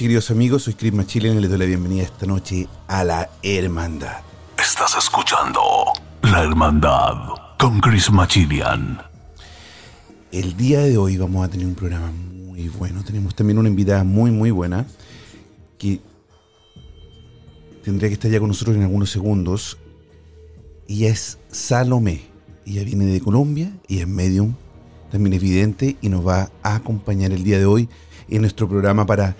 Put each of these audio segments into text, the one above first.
Noches, queridos amigos. Soy Chris Machilian y les doy la bienvenida esta noche a la Hermandad. Estás escuchando La Hermandad con Chris Machilian. El día de hoy vamos a tener un programa muy bueno. Tenemos también una invitada muy, muy buena que tendría que estar ya con nosotros en algunos segundos. Ella es Salomé. Ella viene de Colombia y es medium, también es vidente y nos va a acompañar el día de hoy en nuestro programa para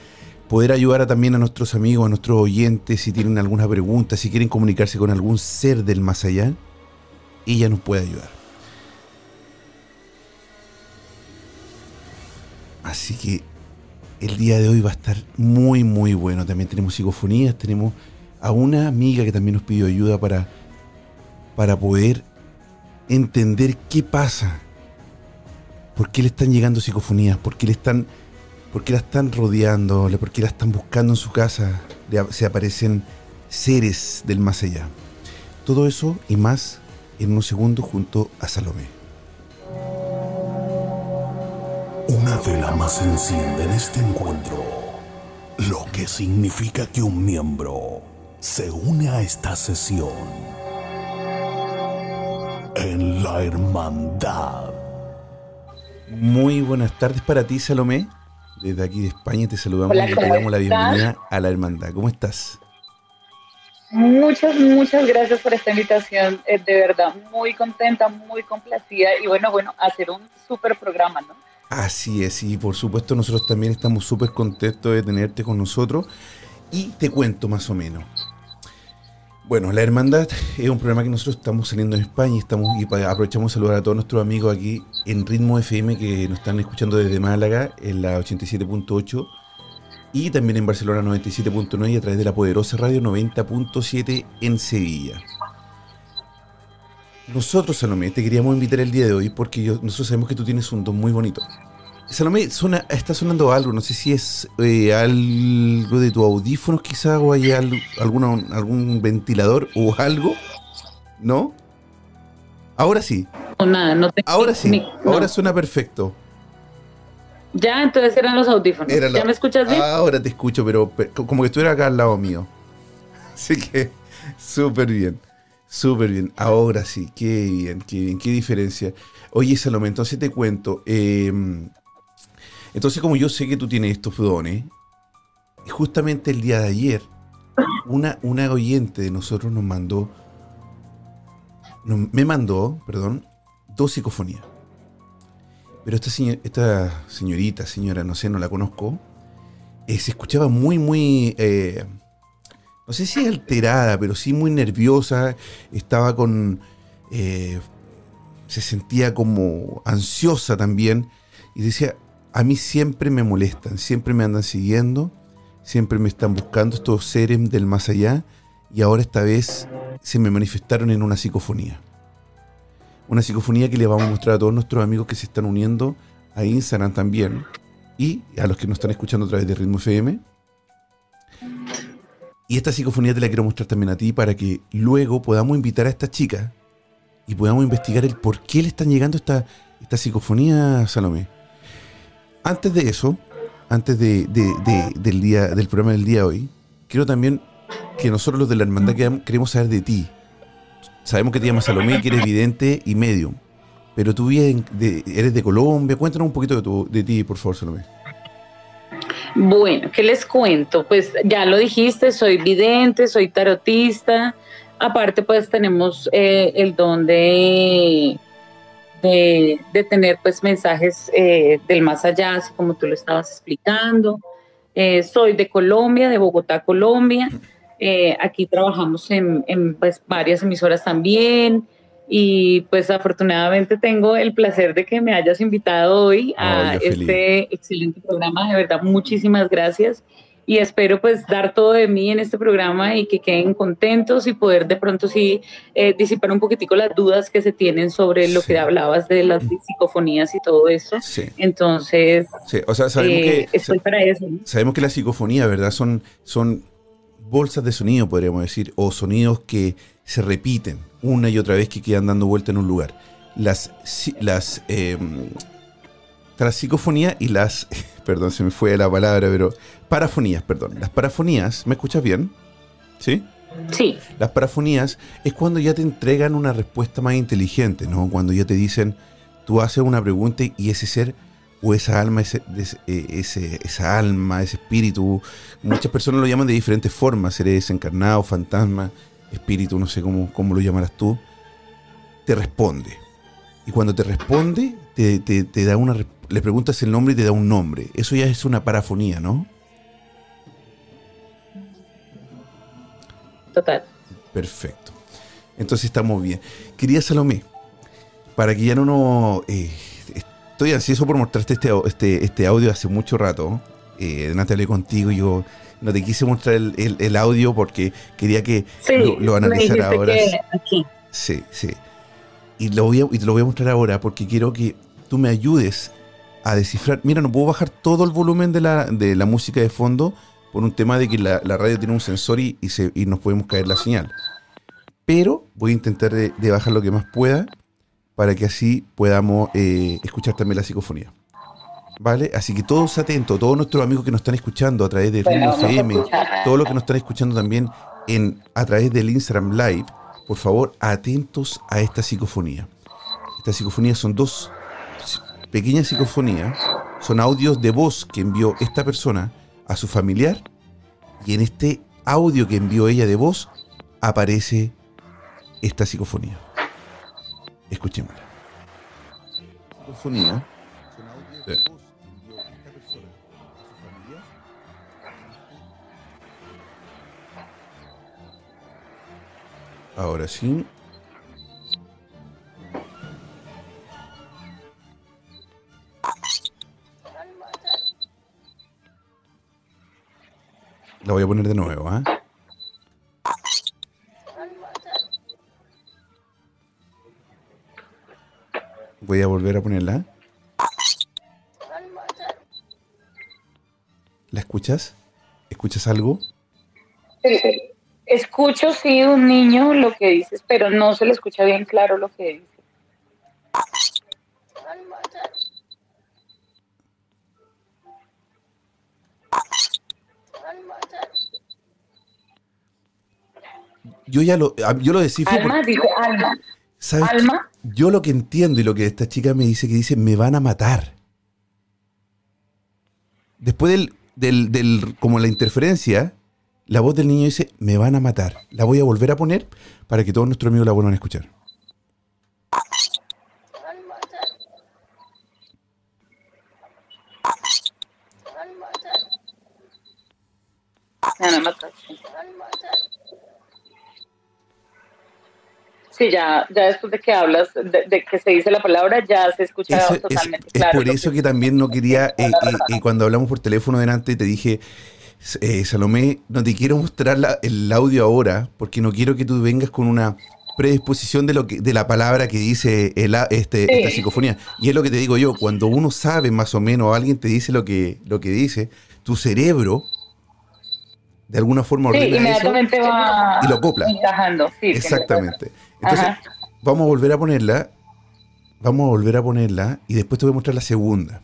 poder ayudar también a nuestros amigos, a nuestros oyentes, si tienen alguna pregunta, si quieren comunicarse con algún ser del más allá, ella nos puede ayudar. Así que el día de hoy va a estar muy, muy bueno. También tenemos psicofonías, tenemos a una amiga que también nos pidió ayuda para, para poder entender qué pasa. ¿Por qué le están llegando psicofonías? ¿Por qué le están, por qué la están rodeando? ¿Por qué la están buscando en su casa? Se aparecen seres del más allá. Todo eso y más en unos segundos junto a Salomé. Una vela más se enciende en este encuentro, lo que significa que un miembro se une a esta sesión en la hermandad. Muy buenas tardes para ti, Salomé. Desde aquí de España te saludamos Hola, y te ¿cómo damos la bienvenida a la hermandad. ¿Cómo estás? Muchas, muchas gracias por esta invitación. Eh, de verdad, muy contenta, muy complacida y bueno, bueno, hacer un súper programa, ¿no? Así es, y por supuesto nosotros también estamos súper contentos de tenerte con nosotros. Y te cuento más o menos. Bueno, La Hermandad es un programa que nosotros estamos saliendo en España y, estamos, pa- aprovechamos de saludar a todos nuestros amigos aquí en Ritmo FM que nos están escuchando desde Málaga en la 87.8 y también en Barcelona 97.9 y a través de la poderosa radio 90.7 en Sevilla. Nosotros, Salomé, te queríamos invitar el día de hoy porque nosotros sabemos que tú tienes un don muy bonito. Salomé, suena, está sonando algo, no sé si es eh, algo de tu audífonos quizá o hay alguna, algún ventilador o algo, ¿no? Ahora sí, No, nada, no tengo ahora sí, ni- no. ahora suena perfecto. Ya, entonces eran los audífonos. Era la- ¿Ya me escuchas bien? Ahora te escucho, pero, pe- como que estuviera acá al lado mío. Así que, súper bien, súper bien. Ahora sí, qué bien, qué bien, qué diferencia. Oye, Salomé, entonces te cuento. eh, entonces, como yo sé que tú tienes estos dones, justamente el día de ayer, una, una oyente de nosotros nos mandó, me mandó, perdón, dos psicofonías. Pero esta, señor- esta señorita, señora, no sé, no la conozco, eh, se escuchaba muy, muy... eh, no sé si alterada, pero sí muy nerviosa, estaba con, eh, se sentía como ansiosa también y decía, a mí siempre me molestan, siempre me andan siguiendo, siempre me están buscando estos seres del más allá y ahora esta vez se me manifestaron en una psicofonía. Una psicofonía que le vamos a mostrar a todos nuestros amigos que se están uniendo a Instagram también y a los que nos están escuchando a través de Ritmo FM. Y esta psicofonía te la quiero mostrar también a ti para que luego podamos invitar a esta chica y podamos investigar el por qué le están llegando esta, esta psicofonía, Salomé. Antes de eso, antes de, del, día, del programa del día de hoy, quiero también que nosotros los de la hermandad queremos saber de ti. Sabemos que te llamas Salomé, que eres vidente y medium. Pero tú eres de Colombia. Cuéntanos un poquito de, de ti, por favor, Salomé. Bueno, ¿qué les cuento? Pues ya lo dijiste, soy vidente, soy tarotista. Aparte, pues tenemos eh, el don de, de, tener pues mensajes eh, del más allá, así como tú lo estabas explicando. Eh, soy de Colombia, de Bogotá, Colombia. aquí trabajamos en, en pues, varias emisoras también y pues afortunadamente tengo el placer de que me hayas invitado hoy a este excelente programa. De verdad, muchísimas gracias y espero pues dar todo de mí en este programa y que queden contentos y poder de pronto sí eh, disipar un poquitico las dudas que se tienen sobre lo que hablabas de las psicofonías y todo eso. Entonces, o sea, sabemos eh, que, estoy para eso. Sabemos que la psicofonía, ¿verdad? Son, son bolsas de sonido, podríamos decir, o sonidos que se repiten una y otra vez que quedan dando vuelta en un lugar. Las, las eh, psicofonías y las, perdón, se me fue la palabra, pero parafonías, perdón. Las parafonías, ¿me escuchas bien? ¿Sí? Sí. Las parafonías es cuando ya te entregan una respuesta más inteligente, ¿no? Cuando ya te dicen, tú haces una pregunta y ese ser o esa alma, ese, ese, esa alma, ese espíritu, muchas personas lo llaman de diferentes formas, seres desencarnado, fantasma, espíritu, no sé cómo, cómo lo llamarás tú, te responde. Y cuando te responde, te, da una, le preguntas el nombre y te da un nombre. Eso ya es una parafonía, ¿no? Total. Perfecto. Entonces estamos bien. Quería Salomé, para que ya no nos... Eh, estoy ansioso por mostrarte este, este, este audio hace mucho rato. Eh, Natalia, contigo yo no te quise mostrar el, audio porque quería que lo, analizara ahora. Sí, sí. Y, lo voy a, y te lo voy a mostrar ahora porque quiero que tú me ayudes a descifrar. Mira, no puedo bajar todo el volumen de la, de la música de fondo por un tema de que la, radio tiene un sensor y, se, y, nos podemos caer la señal. Pero voy a intentar de, bajar lo que más pueda para que así podamos eh, escuchar también la psicofonía. ¿Vale? Así que todos atentos, todos nuestros amigos que nos están escuchando a través de Ritmo FM, todos los que nos están escuchando también en, a través del Instagram Live, por favor, atentos a esta psicofonía. Estas psicofonías son dos pequeñas psicofonías, son audios de voz que envió esta persona a su familiar y en este audio que envió ella de voz aparece esta psicofonía. Escuchémosla. Psicofonía. Ahora sí. La voy a poner de nuevo, ¿eh? Voy a volver a ponerla. ¿La escuchas? ¿Escuchas algo? Escucho, sí, un niño lo que dices, pero no se le escucha bien claro lo que dice. Yo ya lo, ah, yo lo descifro. Alma, dice alma. ¿Sabes? Alma. Yo lo que entiendo y lo que esta chica me dice que dice, me van a matar. Después del, del, del como la interferencia, la voz del niño dice, me van a matar. La voy a volver a poner para que todos nuestros amigos la vuelvan a escuchar. Me van a matar. Sí, ya, ya después de que hablas, de, que se dice la palabra, ya se escucha totalmente es, claro. Es por eso que también no quería, eh, eh, eh, cuando hablamos por teléfono delante, te dije, Salomé, no te quiero mostrar el audio ahora, porque no quiero que tú vengas con una predisposición de lo que de la palabra que dice el, este, esta psicofonía. Y es lo que te digo yo, cuando uno sabe más o menos, alguien te dice lo que, lo que dice, tu cerebro de alguna forma ordena inmediatamente va y lo acopla. Exactamente. Entonces, vamos a volver a ponerla. Vamos a volver a ponerla y después te voy a mostrar la segunda.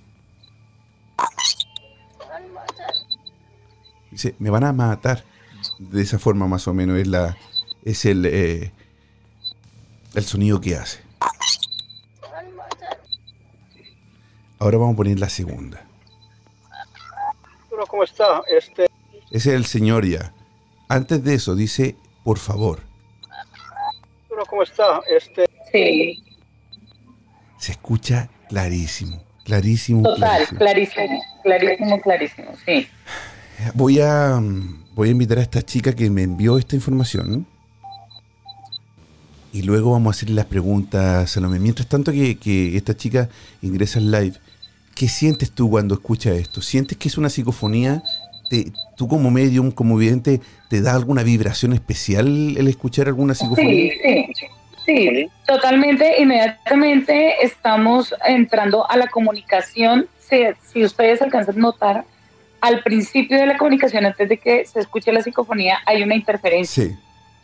Dice, me van a matar. De esa forma más o menos es la es el eh, el sonido que hace. Ahora vamos a poner la segunda. ¿Cómo está? Este... Ese es el señor ya. Antes de eso dice, por favor. ¿Cómo está? Este... Sí. Se escucha clarísimo, clarísimo. Total, clarísimo, clarísimo, clarísimo, sí. Voy a, voy a invitar a esta chica que me envió esta información y luego vamos a hacerle las preguntas, Salomé. Mientras tanto que, que esta chica ingresa al live, ¿qué sientes tú cuando escuchas esto? ¿Sientes que es una psicofonía? Te, ¿Tú como medium, como vidente, te da alguna vibración especial el escuchar alguna psicofonía? Sí, sí, sí, totalmente. Inmediatamente estamos entrando a la comunicación. Si, si ustedes alcanzan a notar, al principio de la comunicación, antes de que se escuche la psicofonía, hay una interferencia. Sí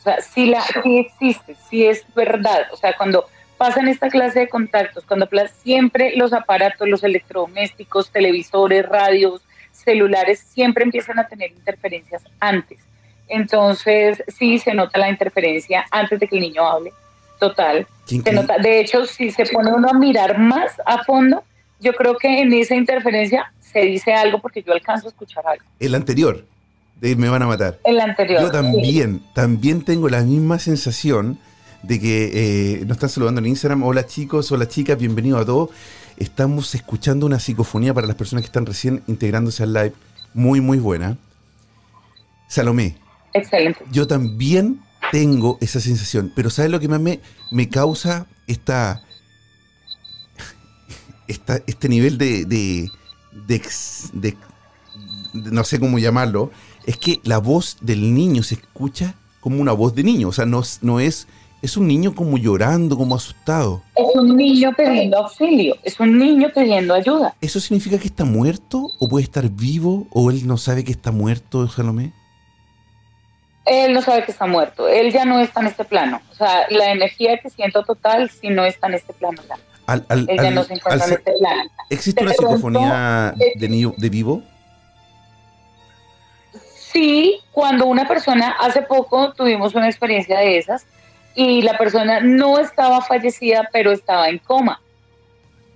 o sea, sí, la, existe, sí es verdad. O sea, cuando pasan esta clase de contactos, cuando siempre los aparatos, los electrodomésticos, televisores, radios, celulares, siempre empiezan a tener interferencias antes. Entonces, sí se nota la interferencia antes de que el niño hable, total. Se nota, de hecho, si se pone uno a mirar más a fondo, yo creo que en esa interferencia se dice algo porque yo alcanzo a escuchar algo. El anterior me van a matar. El anterior. Yo también, también tengo la misma sensación de que eh, nos están saludando en Instagram. Hola chicos, hola chicas, bienvenidos a todos. Estamos escuchando una psicofonía para las personas que están recién integrándose al live. Muy, muy buena. Salomé. Excelente. Yo también tengo esa sensación, pero ¿sabes lo que más me, me causa esta, esta, este nivel de, de, de, no sé cómo llamarlo, es que la voz del niño se escucha como una voz de niño, o sea, no, no es, es un niño como llorando, como asustado. Es un niño pidiendo auxilio, es un niño pidiendo ayuda. ¿Eso significa que está muerto o puede estar vivo o él no sabe que está muerto, Salomé? Él no sabe que está muerto, él ya no está en este plano. O sea, la energía que siento total si no está en este plano ya. él ya no se encuentra en este plano. ¿Existe una psicofonía de, de vivo? Sí, cuando una persona, hace poco tuvimos una experiencia de esas y la persona no estaba fallecida, pero estaba en coma.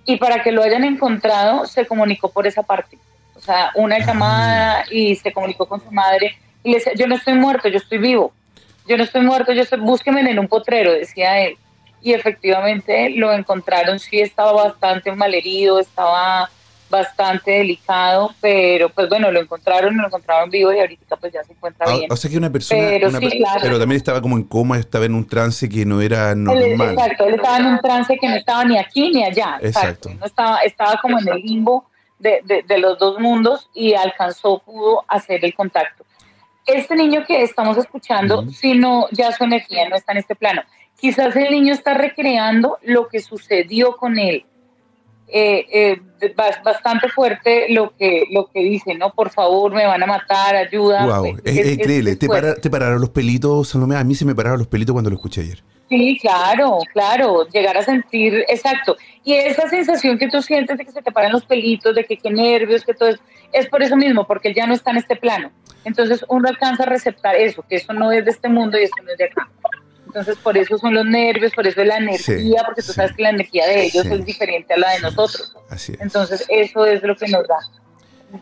Y para que lo hayan encontrado, se comunicó por esa parte. O sea, una llamada y se comunicó con su madre y le decía, yo no estoy muerto, yo estoy vivo. Yo no estoy muerto, yo estoy, búsqueme en un potrero, decía él. Y efectivamente lo encontraron, sí estaba bastante malherido, estaba bastante delicado, pero pues bueno, lo encontraron, lo encontraron vivo y ahorita pues ya se encuentra ah, bien. O sea que una persona, pero, pero, también estaba como en coma, estaba en un trance que no era normal. exacto, él estaba en un trance que no estaba ni aquí ni allá. Exacto. No estaba, estaba como en el limbo de, de, los dos mundos y alcanzó, pudo hacer el contacto. Este niño que estamos escuchando, si no, ya su energía no está en este plano. Quizás el niño está recreando lo que sucedió con él eh, eh, bastante fuerte lo que lo que dice, ¿no? Por favor, me van a matar, ayuda. Wow, es, increíble. ¿Te, ¿Te, pararon los pelitos, Salomé? A mí se me pararon los pelitos cuando lo escuché ayer. Sí, claro, claro, llegar a sentir, exacto. Y esa sensación que tú sientes de que se te paran los pelitos, de que qué nervios, que todo eso, es por eso mismo, porque él ya no está en este plano. Entonces uno alcanza a receptar eso, que eso no es de este mundo y eso no es de acá. Entonces, por eso son los nervios, por eso es la energía, porque tú sabes que la energía de ellos es diferente a la de nosotros. Así es. Entonces, eso es lo que nos da.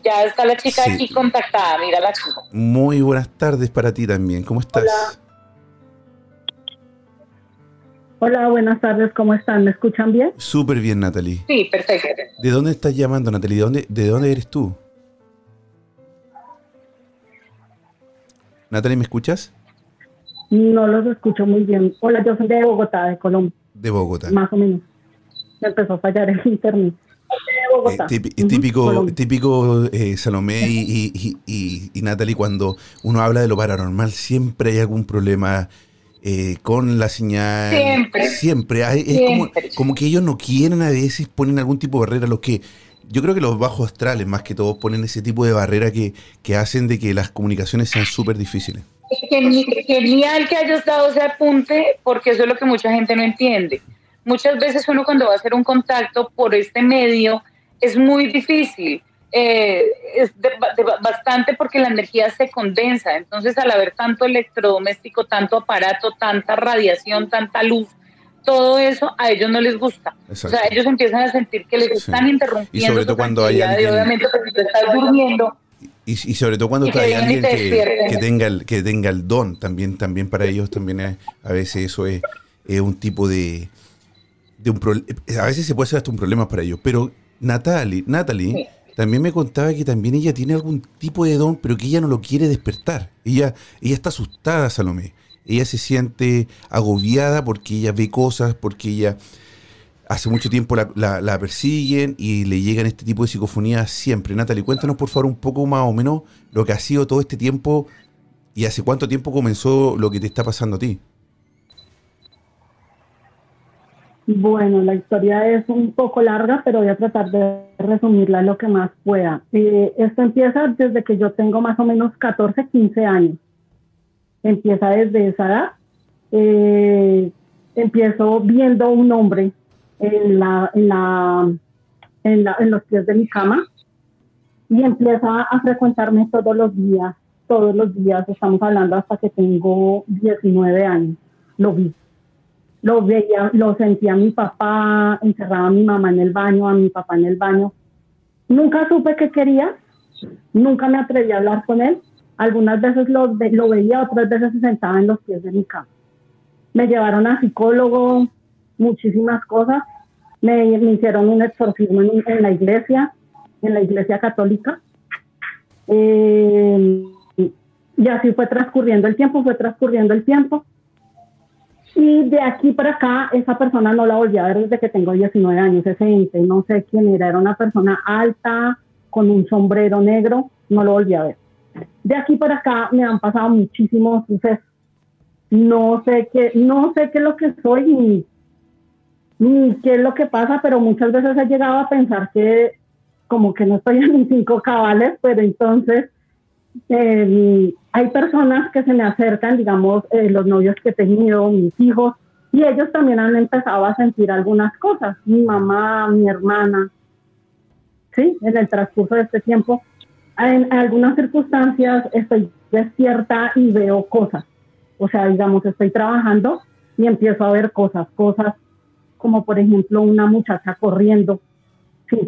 Ya está la chica aquí contactada, mira la chica. Muy buenas tardes para ti también, ¿cómo estás? Hola. Hola, buenas tardes, ¿cómo están? ¿Me escuchan bien? Súper bien, Natalie. Sí, perfecto. ¿De dónde estás llamando, Natalie? ¿De dónde, de dónde eres tú? Natalie, ¿me escuchas? No los escucho muy bien. Hola, yo soy de Bogotá, de Colombia, De Bogotá. más o menos. Me empezó a fallar el internet. De Bogotá. Eh, típico, típico eh, Salomé y, y, y- y- Natalie, cuando uno habla de lo paranormal, siempre hay algún problema eh, con la señal. Siempre. Siempre. Hay- es como, como que ellos no quieren a veces, ponen algún tipo de barrera. Los que, yo creo que los bajos astrales, más que todos, ponen ese tipo de barrera que, que hacen de que las comunicaciones sean súper difíciles. Geni- Genial que hayas dado ese apunte, porque eso es lo que mucha gente no entiende. Muchas veces uno cuando va a hacer un contacto por este medio es muy difícil, eh, es de- de- bastante porque la energía se condensa. Entonces, al haber tanto electrodoméstico, tanto aparato, tanta radiación, tanta luz, todo eso a ellos no les gusta. Exacto. O sea, ellos empiezan a sentir que les Sí. están interrumpiendo. Y sobre todo cuando hay tranquilidad, y alguien- obviamente, pues, si tú estás durmiendo, Y, y sobre todo cuando hay alguien que, tenga el, que tenga el don, también, también para ellos también es- a veces eso es, es un tipo de, de un pro- a veces se puede ser hasta un problema para ellos. Pero Natalie, Natalie Sí. también me contaba que también ella tiene algún tipo de don, pero que ella no lo quiere despertar. Ella, ella está asustada, Salomé. Ella se siente agobiada porque ella ve cosas, porque ella hace mucho tiempo la, persiguen y le llegan este tipo de psicofonías siempre. Natalie, cuéntanos por favor un poco más o menos lo que ha sido todo este tiempo y hace cuánto tiempo comenzó lo que te está pasando a ti. Bueno, la historia es un poco larga, pero voy a tratar de resumirla lo que más pueda. Eh, esto empieza desde que yo tengo más o menos 14, 15 años. Empieza desde esa edad. Eh, empiezo viendo un hombre en, la, en, la, en, la- en los pies de mi cama y empieza a frecuentarme todos los días, todos los días, estamos hablando hasta que tengo 19 años, lo vi lo veía, lo sentía mi papá, encerraba a mi mamá en el baño, a mi papá en el baño. Nunca supe qué quería, nunca me atreví a hablar con él. Algunas veces lo, lo veía, otras veces se sentaba en los pies de mi cama. Me llevaron a psicólogo, muchísimas cosas. Me, me hicieron un exorcismo en, en la iglesia, en la iglesia católica. Eh, y así fue transcurriendo el tiempo, fue transcurriendo el tiempo. Y de aquí para acá, esa persona no la volví a ver desde que tengo 19 años, ese ente, no sé quién era, era una persona alta, con un sombrero negro, no lo volví a ver. De aquí para acá me han pasado muchísimos sucesos. No sé qué, no sé qué es lo que soy ni qué es lo que pasa, pero muchas veces he llegado a pensar que como que no estoy en mis cinco cabales, pero entonces eh, hay personas que se me acercan, digamos, eh, los novios que he tenido, mis hijos, y ellos también han empezado a sentir algunas cosas, mi mamá, mi hermana, ¿sí? En el transcurso de este tiempo, en algunas circunstancias estoy despierta y veo cosas, o sea, digamos, estoy trabajando y empiezo a ver cosas, cosas como por ejemplo una muchacha corriendo,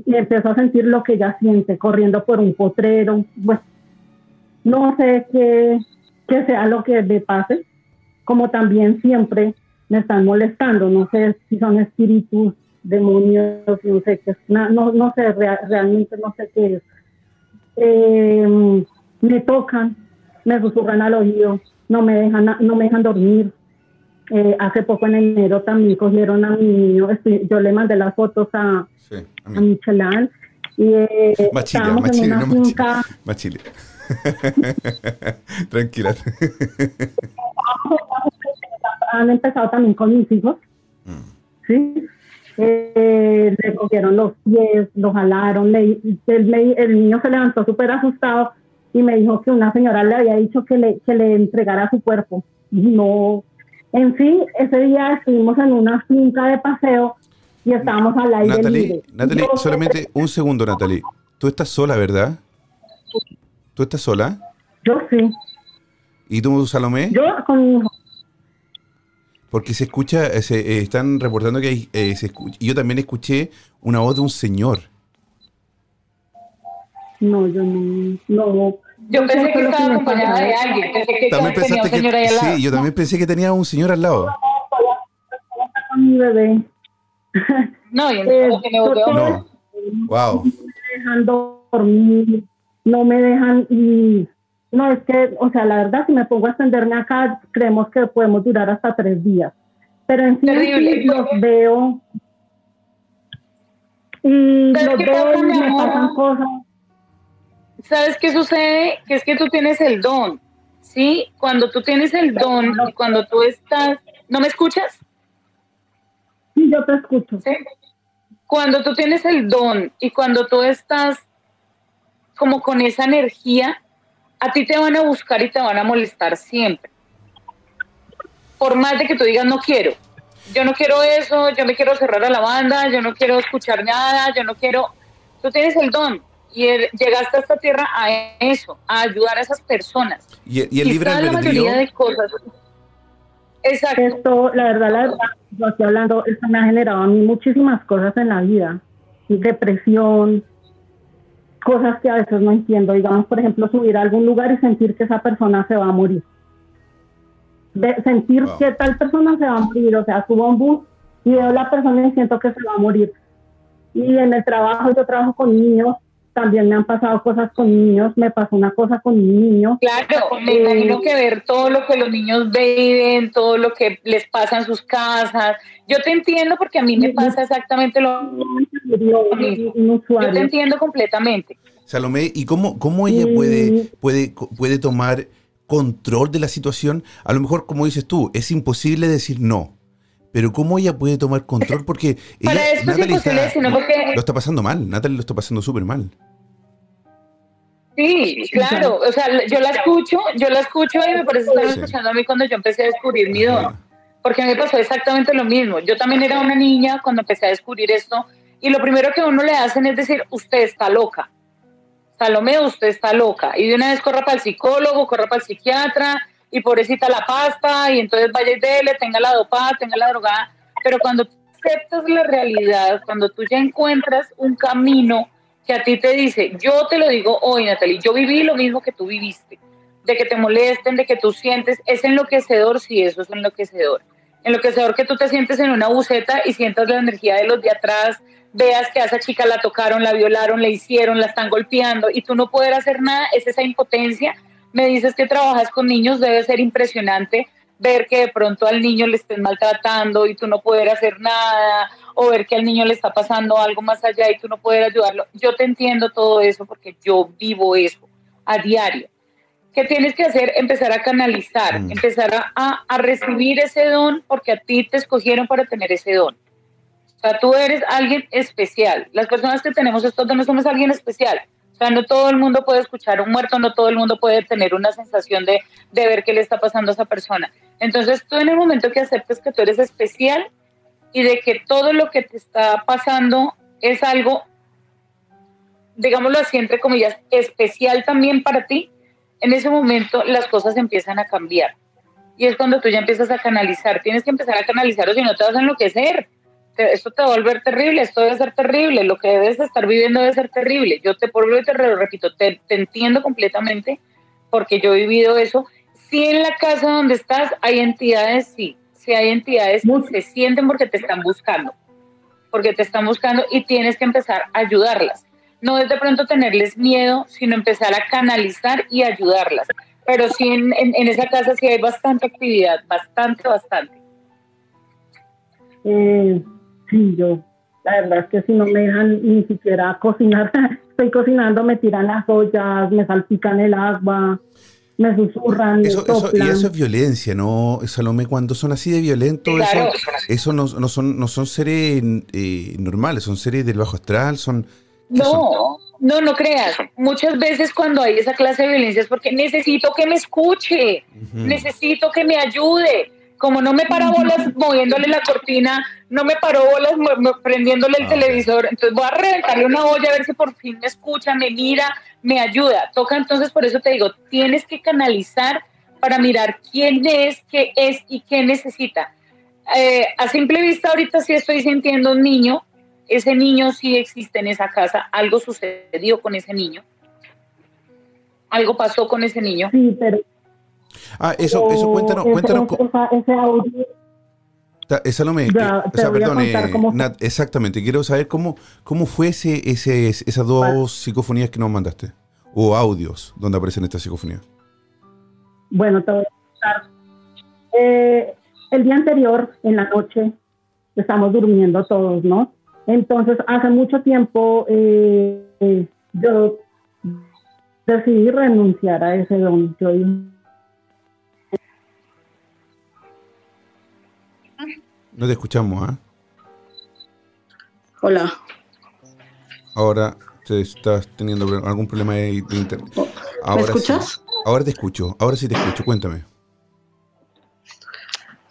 y empiezo a sentir lo que ella siente, corriendo por un potrero, bueno, no sé qué, qué sea lo que me pase, como también siempre me están molestando, no sé si son espíritus, demonios, no sé qué, no, no sé, rea- realmente no sé qué es. Eh, me tocan, me susurran al oído, no me dejan, no me dejan dormir. Eh, hace poco en enero también cogieron a mi niño, yo le mandé las fotos a, Sí, a a mí. Michelin y eh, estábamos en una no finca. Tranquila. han empezado también con mis hijos, ¿sí? Eh, le cogieron los pies, lo jalaron, le- el, le- el niño se levantó súper asustado y me dijo que una señora le había dicho que le, que le entregara su cuerpo. No, en fin, ese día estuvimos en una finca de paseo y estábamos al aire Natalie, libre. Natalie, Yo- solamente un segundo, Natalie. Tú estás sola, ¿verdad? ¿Tú estás sola? Yo sí, ¿Y tú, Salomé? yo con mi hijo. Porque se escucha, eh, se, eh, están reportando que hay, eh, se escu- y yo también escuché una voz de un señor. No, yo no, no. Yo sé pensé que estaba me acompañada de alguien, pensé que También tenía pensaste un señor ahí que al lado. sí, yo también pensé que tenía un señor al lado. con mi bebé. No, y Eh, entonces me volvió- doctor, No. Wow. dejan dormir, no me dejan y No, es que, o sea, la verdad, si me pongo a extenderme acá, creemos que podemos durar hasta tres días. Pero en sí, Terrible. los veo y ¿Sabes los veo y me pasan cosas. ¿Sabes qué sucede? Que es que tú tienes el don, ¿sí? Cuando tú tienes el don y cuando tú estás... ¿No me escuchas? Y yo te escucho. ¿Sí? Cuando tú tienes el don y cuando tú estás como con esa energía, a ti te van a buscar y te van a molestar siempre. Por más de que tú digas no quiero. Yo no quiero eso, yo me quiero cerrar a la banda, yo no quiero escuchar nada, yo no quiero... Tú tienes el don y el- llegaste a esta tierra a eso, a ayudar a esas personas. Y, y el libre Quizás la albedrío. mayoría de cosas. Exacto. Esto, la verdad, la verdad, yo estoy hablando, esto me ha generado a mí muchísimas cosas en la vida. Depresión, cosas que a veces no entiendo. Digamos, por ejemplo, subir a algún lugar y sentir que esa persona se va a morir. De- sentir Wow. que tal persona se va a morir. O sea, subo a un bus y veo a la persona y siento que se va a morir. Y en el trabajo, yo trabajo con niños, también me han pasado cosas con niños. Me pasó una cosa con un niño. Claro, me Eh, imagino que ver todo lo que los niños viven, todo lo que les pasa en sus casas. Yo te entiendo porque a mí me pasa exactamente lo mismo. Yo te entiendo completamente. Salomé, ¿y cómo, cómo ella Mm. puede, puede, puede tomar control de la situación? A lo mejor, como dices tú, es imposible decir no. Pero ¿cómo ella puede tomar control? Porque ella, Para esto es imposible, está- sino porque lo está pasando mal. Natalie lo está pasando súper mal. Sí, claro, o sea, yo la escucho, yo la escucho y me parece estar Sí. escuchando a mí cuando yo empecé a descubrir mi don, porque a mí me pasó exactamente lo mismo. Yo también era una niña cuando empecé a descubrir esto y lo primero que uno le hacen es decir, usted está loca. Salomé, usted está loca. Y de una vez corra para el psicólogo, corra para el psiquiatra y pobrecita la pasta y entonces vaya y dele, tenga la dopada, tenga la drogada. Pero cuando aceptas la realidad, cuando tú ya encuentras un camino que a ti te dice, yo te lo digo hoy, Natalie, yo viví lo mismo que tú viviste, de que te molesten, de que tú sientes, es enloquecedor, sí, eso es enloquecedor. Enloquecedor que tú te sientes en una buceta y sientas la energía de los de atrás, veas que a esa chica la tocaron, la violaron, le hicieron, la están golpeando y tú no poder hacer nada, es esa impotencia. Me dices que trabajas con niños, debe ser impresionante ver que de pronto al niño le estén maltratando y tú no poder hacer nada, o ver que al niño le está pasando algo más allá y tú no poder ayudarlo. Yo te entiendo todo eso porque yo vivo eso a diario. ¿Qué tienes que hacer? Empezar a canalizar, Mm. empezar a, a- a recibir ese don porque a ti te escogieron para tener ese don. O sea, tú eres alguien especial. Las personas que tenemos estos dones somos alguien especial. O sea, no todo el mundo puede escuchar a un muerto, no todo el mundo puede tener una sensación de, de ver qué le está pasando a esa persona. Entonces, tú en el momento que aceptes que tú eres especial y de que todo lo que te está pasando es algo, digámoslo así, entre comillas, especial también para ti, en ese momento las cosas empiezan a cambiar. Y es cuando tú ya empiezas a canalizar. Tienes que empezar a canalizar o si no te vas a enloquecer. Esto te va a volver terrible, esto debe ser terrible, lo que debes de estar viviendo debe ser terrible. Yo te por y te re- repito, te, te entiendo completamente porque yo he vivido eso. Si en la casa donde estás hay entidades, sí, sí hay entidades que se sienten porque te están buscando, porque te están buscando y tienes que empezar a ayudarlas. No es de pronto tenerles miedo, sino empezar a canalizar y ayudarlas. Pero sí en, en- en esa casa sí hay bastante actividad, bastante, bastante. Eh, sí, yo, la verdad es que si no me dejan ni siquiera cocinar, estoy cocinando, me tiran las ollas, me salpican el agua, me susurran, me Eso, eso- y eso es violencia, ¿no, Salomé? Cuando son así de violentos, Claro. eso, eso no, no son, no son seres eh, normales, son seres del bajo astral, son... No, no, no creas. Muchas veces cuando hay esa clase de violencia es porque necesito que me escuche, necesito que me ayude. Como no me para bolas moviéndole la cortina, no me paró bolas prendiéndole el Ah, televisor, entonces voy a reventarle una olla a ver si por fin me escucha, me mira, me ayuda. Toca entonces, por eso te digo, tienes que canalizar para mirar quién es, qué es y qué necesita. Eh, a simple vista ahorita sí estoy sintiendo un niño, ese niño sí existe en esa casa, algo sucedió con ese niño, algo pasó con ese niño. Sí, pero Ah, eso, eso, cuéntanos, ese- cuéntanos, ese, esa- ese audio, ta- eh, Salomé, Ya, eh, o sea, perdón, eh, cómo. Nat, exactamente, quiero saber cómo, cómo fue ese, ese, esas dos psicofonías que nos mandaste, o audios donde aparecen estas psicofonías. Bueno, te voy a contar. Eh, el día anterior, en la noche, estamos durmiendo todos, ¿no? Entonces, hace mucho tiempo eh, eh, yo decidí renunciar a ese don. Yo No te escuchamos, ¿ah? Hola. Ahora te estás teniendo algún problema de, internet. ¿Me sí. escuchas? Ahora te escucho, ahora sí te escucho, cuéntame.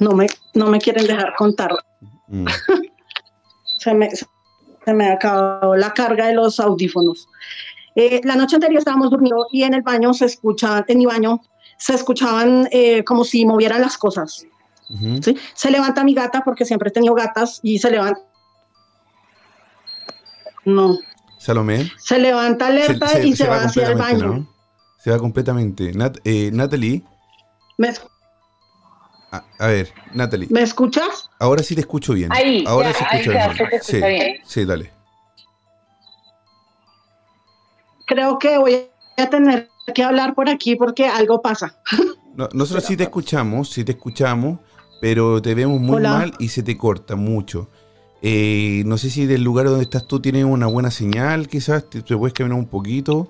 No me, no me quieren dejar contar. Mm. Se me, se me acabó la carga de los audífonos. Eh, la noche anterior estábamos durmiendo y en el baño se escuchaban, en mi baño, se escuchaban eh, como si movieran las cosas. Se levanta mi gata porque siempre he tenido gatas y se levanta. No, Salomé. se levanta alerta y se, va hacia el completamente, baño. ¿no? Se va completamente. Nat- eh, Natalie, ¿Me, a, a ver, Natalie, me escuchas? ahora sí te escucho bien. Ahí, ahora ya, sí ahí escucho ya bien. se te escucha sí, bien. sí, dale. Creo que voy a tener que hablar por aquí porque algo pasa. No, nosotros sí te escuchamos, sí te escuchamos, pero te vemos muy Hola. mal y se te corta mucho. Eh, no sé si del lugar donde estás tú tienes una buena señal, quizás te, te puedes caminar un poquito.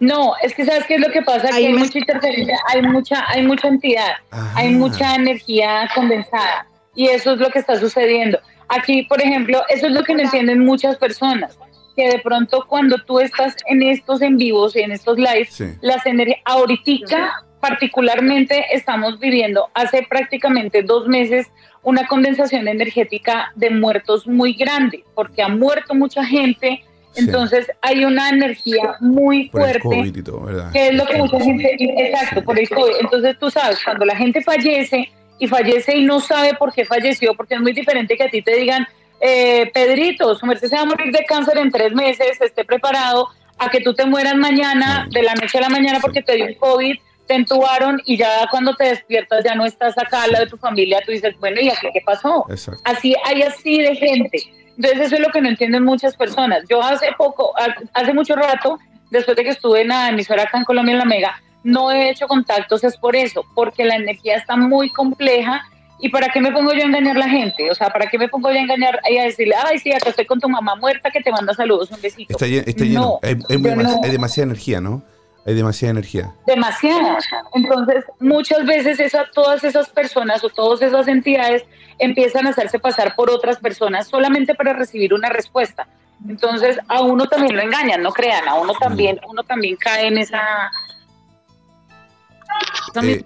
No, es que sabes qué es lo que pasa, Ahí que hay me- mucha interferencia, hay mucha, hay mucha entidad, hay Ah, mucha energía condensada y eso es lo que está sucediendo. Aquí, por ejemplo, eso es lo que no entienden muchas personas, que de pronto cuando tú estás en estos en vivos y en estos lives, Sí. las energías, ahorita particularmente estamos viviendo hace prácticamente dos meses una condensación energética de muertos muy grande, porque ha muerto mucha gente, Sí. entonces hay una energía muy Por fuerte todo, ¿verdad? que es lo que mucha gente, exacto, por el COVID. Entonces tú sabes, cuando la gente fallece y fallece y no sabe por qué falleció, porque es muy diferente que a ti te digan, eh, Pedrito, su merced se va a morir de cáncer en tres meses, esté preparado, a que tú te mueras mañana, de la noche a la mañana, porque te dio COVID, te entubaron y ya cuando te despiertas ya no estás acá al lado de tu familia, tú dices, bueno, ¿y aquí qué pasó? Exacto. Así hay así de gente. Entonces eso es lo que no entienden muchas personas. Yo hace poco, ha- hace mucho rato, después de que estuve en la emisora acá en Colombia en La Mega, no he hecho contactos, es por eso, porque la energía está muy compleja. ¿Y para qué me pongo yo a engañar a la gente? O sea, ¿para qué me pongo yo a engañar y a decirle, ay, sí, acá estoy con tu mamá muerta que te manda saludos, un besito? Está, lle- está lleno. No, hay, hay yo demas- no. hay demasiada energía, ¿no? Hay demasiada energía. demasiado. Entonces, muchas veces esa, todas esas personas o todas esas entidades empiezan a hacerse pasar por otras personas solamente para recibir una respuesta. Entonces, a uno también lo engañan, no crean, a uno también, uno también cae en esa... Eh,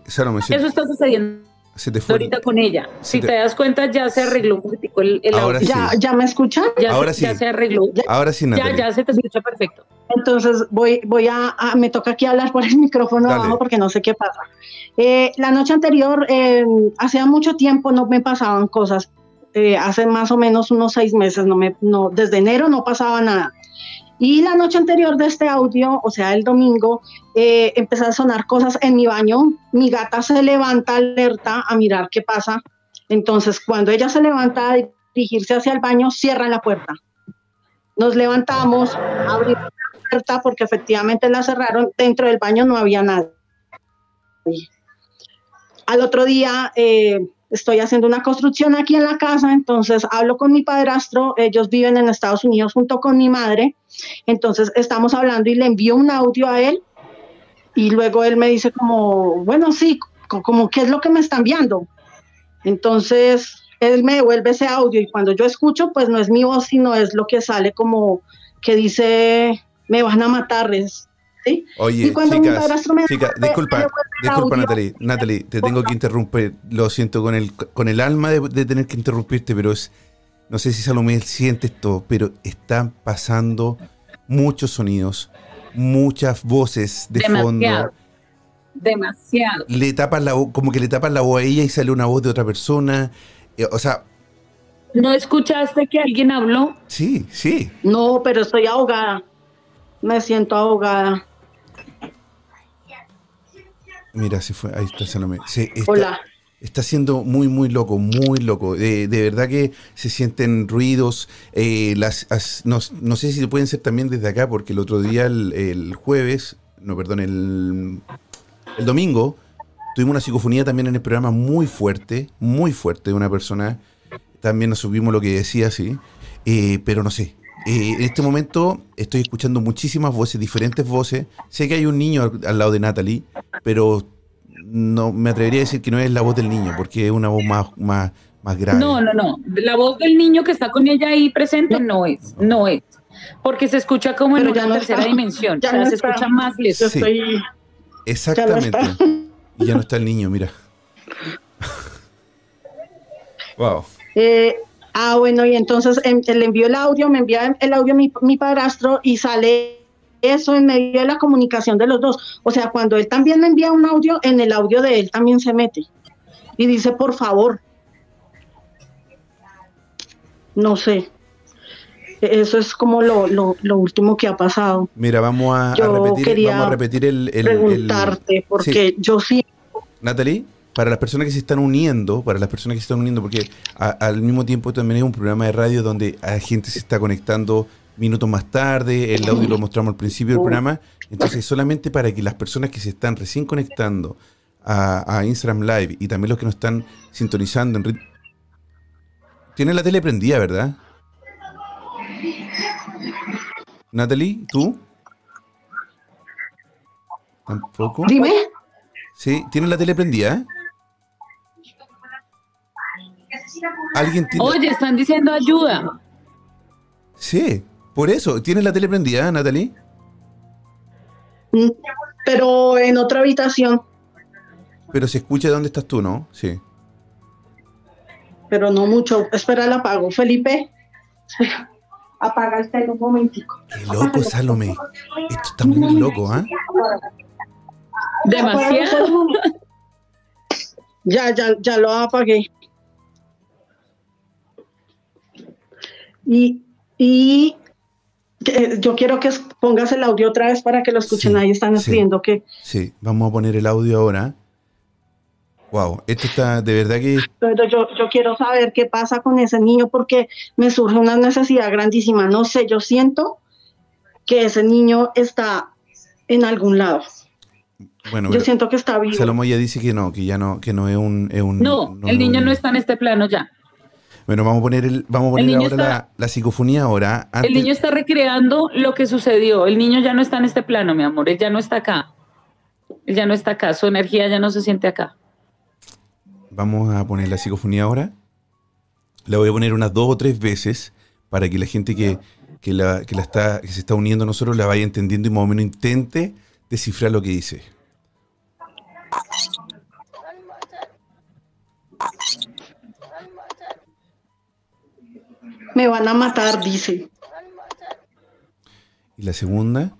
Eso está sucediendo se te fue. ahorita con ella. Se Si te- te das cuenta, ya se arregló un poquitico el, el Ahora audio. sí. ¿Ya, ¿Ya me escuchan? Ya, Ahora se, ya sí. se arregló. Ahora sí, Ya, Natalie. ya se te escucha perfecto. Entonces voy, voy a, a- me toca aquí hablar por el micrófono Dale. abajo porque no sé qué pasa. Eh, la noche anterior, eh, hacía mucho tiempo no me pasaban cosas. Eh, hace más o menos unos seis meses, no me, no, desde enero no pasaba nada. Y la noche anterior de este audio, o sea, el domingo, eh, empezó a sonar cosas en mi baño. Mi gata se levanta alerta a mirar qué pasa. Entonces, cuando ella se levanta a dirigirse hacia el baño, cierra la puerta. Nos levantamos, abrimos la puerta porque efectivamente la cerraron. Dentro del baño no había nadie. Al otro día eh, estoy haciendo una construcción aquí en la casa, entonces hablo con mi padrastro, ellos viven en Estados Unidos junto con mi madre, entonces estamos hablando y le envío un audio a él y luego él me dice como, bueno, sí, co- como qué es lo que me están enviando. Entonces él me devuelve ese audio y cuando yo escucho, pues no es mi voz, sino es lo que sale como que dice, me van a matar, es, ¿sí? Oye, Y cuando mi chicas, devuelve- disculpa, disculpa Natalie, Natalie, te tengo que interrumpir, lo siento con el, con el alma de, de tener que interrumpirte, pero es, no sé si Salomé siente esto, pero están pasando muchos sonidos, muchas voces de Demasiado. fondo, Demasiado. le tapas la voz, como que le tapas la voz a ella y sale una voz de otra persona, eh, o sea, ¿No escuchaste que alguien habló? sí, sí, No, pero estoy ahogada. Me siento ahogada. Mira, se fue, ahí está Salomé, Se- está- Hola. Está siendo muy, muy loco, muy loco. De, de verdad que se sienten ruidos. eh, las, as- no, no sé si pueden ser también desde acá, porque el otro día, el, el jueves, no, perdón, el, el domingo tuvimos una psicofonía también en el programa muy fuerte, muy fuerte de una persona. También nos subimos lo que decía, sí. Eh, pero no sé. Eh, en este momento estoy escuchando muchísimas voces, diferentes voces. Sé que hay un niño al, al lado de Natalie, pero no me atrevería a decir que no es la voz del niño, porque es una voz más, más, más grave. No, no, no. La voz del niño que está con ella ahí presente no es, no es. Porque se escucha como en Pero ya una no tercera está. dimensión. Ya o sea, no se está. escucha más lejos. Yo Sí. estoy. Exactamente. está. Y ya no está el niño, mira. wow. Eh, ah, bueno, y entonces em, le envió el audio, me envía el audio mi, mi padrastro y sale eso en medio de la comunicación de los dos. O sea, cuando él también me envía un audio, en el audio de él también se mete y dice, por favor. No sé. Eso es como lo, lo, lo último que ha pasado. Mira, vamos a, repetir, quería vamos a repetir el, el- el- Preguntarte, porque yo sí Natalie, para las personas que se están uniendo, para las personas que se están uniendo, porque a- al mismo tiempo también es un programa de radio donde la gente se está conectando minutos más tarde, el audio lo mostramos al principio del programa, entonces solamente para que las personas que se están recién conectando a, a Instagram Live y también los que nos están sintonizando en Tienen la tele prendida, ¿verdad? Natalie, ¿tú? ¿Tampoco? Dime. Sí, ¿tienes la tele prendida? ¿Alguien tiene? Oye, están diciendo ayuda. Sí, por eso. ¿Tienes la tele prendida, Natalie? Mm, Pero en otra habitación, Pero se escucha de dónde estás tú, ¿no? Sí. pero no mucho. Espera, la apago. Felipe, espera. apaga el tele un momentico. Qué loco, Salomé. Esto está muy loco, ¿ah? Demasiado. Ya, ya, ya lo apagué. Y, y eh, yo quiero que pongas el audio otra vez para que lo escuchen. Sí, Ahí están sí. escribiendo que Sí, vamos a poner el audio ahora. Wow, esto está de verdad que pero yo, yo quiero saber qué pasa con ese niño porque me surge una necesidad grandísima. No sé, yo siento que ese niño está en algún lado. bueno, Yo siento que está vivo. Salomé ya dice que no, que ya no, que no es un, es un- No, el niño no está en este plano ya. Bueno, vamos a poner el, vamos a poner ahora está- la, la psicofonía ahora. El niño está recreando lo que sucedió. El niño ya no está en este plano, mi amor. Él ya no está acá. Él ya no está acá. Su energía ya no se siente acá. Vamos a poner la psicofonía ahora. La voy a poner unas dos o tres veces para que la gente que, que la, que la está, que se está uniendo a nosotros la vaya entendiendo y más o menos intente descifrar lo que dice. Me van a matar, dice. Y la segunda,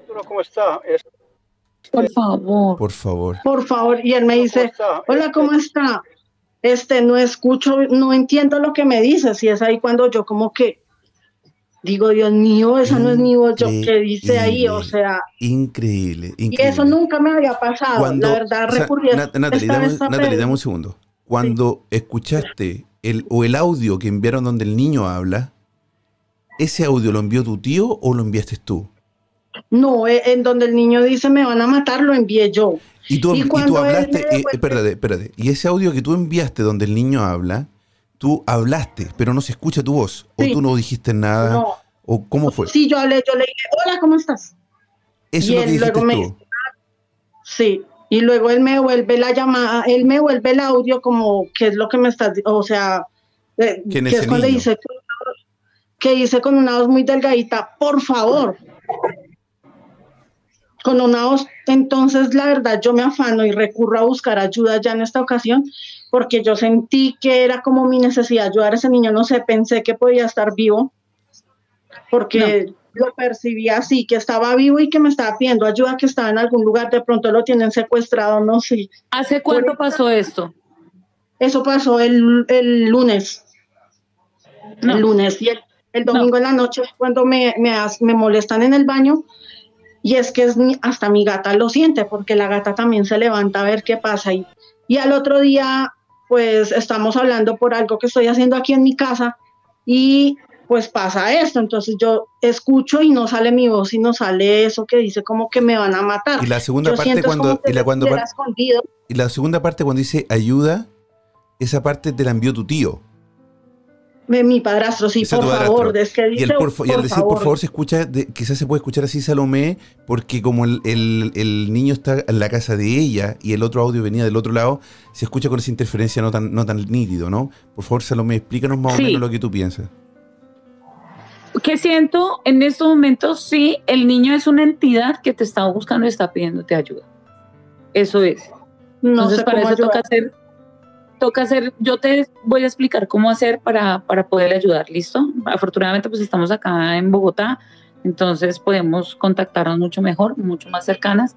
Arturo, ¿cómo está? Es- Por favor. por favor. Por favor. Y él me dice, hola, Este- ¿cómo está? Este, no escucho, no entiendo lo que me dices. Y es ahí cuando yo como que digo, Dios mío, esa no es mi voz, yo que dice ahí, o sea, Increíble, y increíble. eso nunca me había pasado. Cuando- la verdad, o sea, recurrí Natalie, dame, Natalie, dame un segundo. Cuando escuchaste el, o el audio que enviaron donde el niño habla, ¿ese audio lo envió tu tío o lo enviaste tú? No, eh, en donde el niño dice me van a matar, lo envié yo. Y tú, Y y tú hablaste, me eh, espérate, espérate. Y ese audio que tú enviaste donde el niño habla, tú hablaste, pero no se escucha tu voz. O tú no dijiste nada. No, O cómo fue. sí, yo hablé, yo le dije, hola, ¿cómo estás? Eso y es lo que dijiste luego me- tú. Sí, y luego él me vuelve la llamada, él me vuelve el audio como, ¿qué es lo que me estás, o sea, eh, ¿Quién es que es cuando niño? dice, que dice con una voz muy delgadita, por favor. Con una voz, entonces la verdad yo me afano y recurro a buscar ayuda ya en esta ocasión, porque yo sentí que era como mi necesidad ayudar a ese niño, no sé, pensé que podía estar vivo, porque lo percibí así, que estaba vivo y que me estaba pidiendo ayuda, que estaba en algún lugar, de pronto lo tienen secuestrado, no sé. ¿Hace cuánto pasó esto? Eso pasó el, el lunes, No. el lunes, y el, el domingo en la noche cuando me, me, me molestan en el baño, y es que es hasta mi gata lo siente, porque la gata también se levanta a ver qué pasa, y, y al otro día, pues estamos hablando por algo que estoy haciendo aquí en mi casa, y pues pasa esto. Entonces yo escucho y no sale mi voz y no sale eso que dice como que me van a matar. Y la segunda Yo parte cuando y la cuando escondido. y la segunda parte cuando dice ayuda, esa parte te la envió tu tío. Mi padrastro, sí, por favor, es que Y, dice, el por, y al decir por favor se escucha, de- quizás se puede escuchar así Salomé, porque como el, el- el niño está en la casa de ella y el otro audio venía del otro lado, se escucha con esa interferencia no tan, no tan nítido, ¿no? Por favor, Salomé, explícanos más o menos lo que tú piensas. ¿Qué siento en estos momentos? Sí, el niño es una entidad que te está buscando y está pidiéndote ayuda. Eso es. no Entonces, para eso toca hacer, toca hacer, yo te voy a explicar cómo hacer para, para poder ayudar, ¿listo? Afortunadamente, pues estamos acá en Bogotá, entonces podemos contactarnos mucho mejor, mucho más cercanas,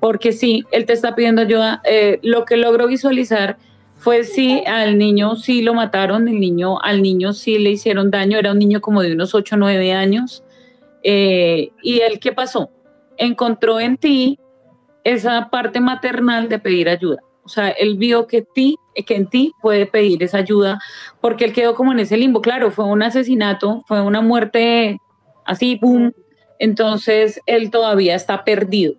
porque sí, él te está pidiendo ayuda. Eh, lo que logro visualizar fue si al niño sí lo mataron, el niño, al niño sí le hicieron daño, era un niño como de unos 8 o 9 años. Eh, ¿Y él qué pasó? Encontró en ti esa parte maternal de pedir ayuda. O sea, él vio que, ti, que en ti puede pedir esa ayuda porque él quedó como en ese limbo. Claro, fue un asesinato, fue una muerte así, boom. Entonces, él todavía está perdido.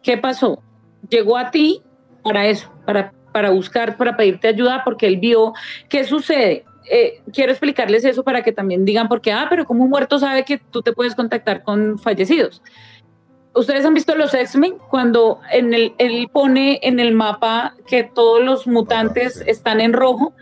¿Qué pasó? Llegó a ti para eso, para, para buscar, para pedirte ayuda porque él vio qué sucede. Eh, quiero explicarles eso para que también digan, porque, ah, pero como un muerto sabe que tú te puedes contactar con fallecidos. Ustedes han visto los X-Men cuando en el, él pone en el mapa que todos los mutantes están en rojo.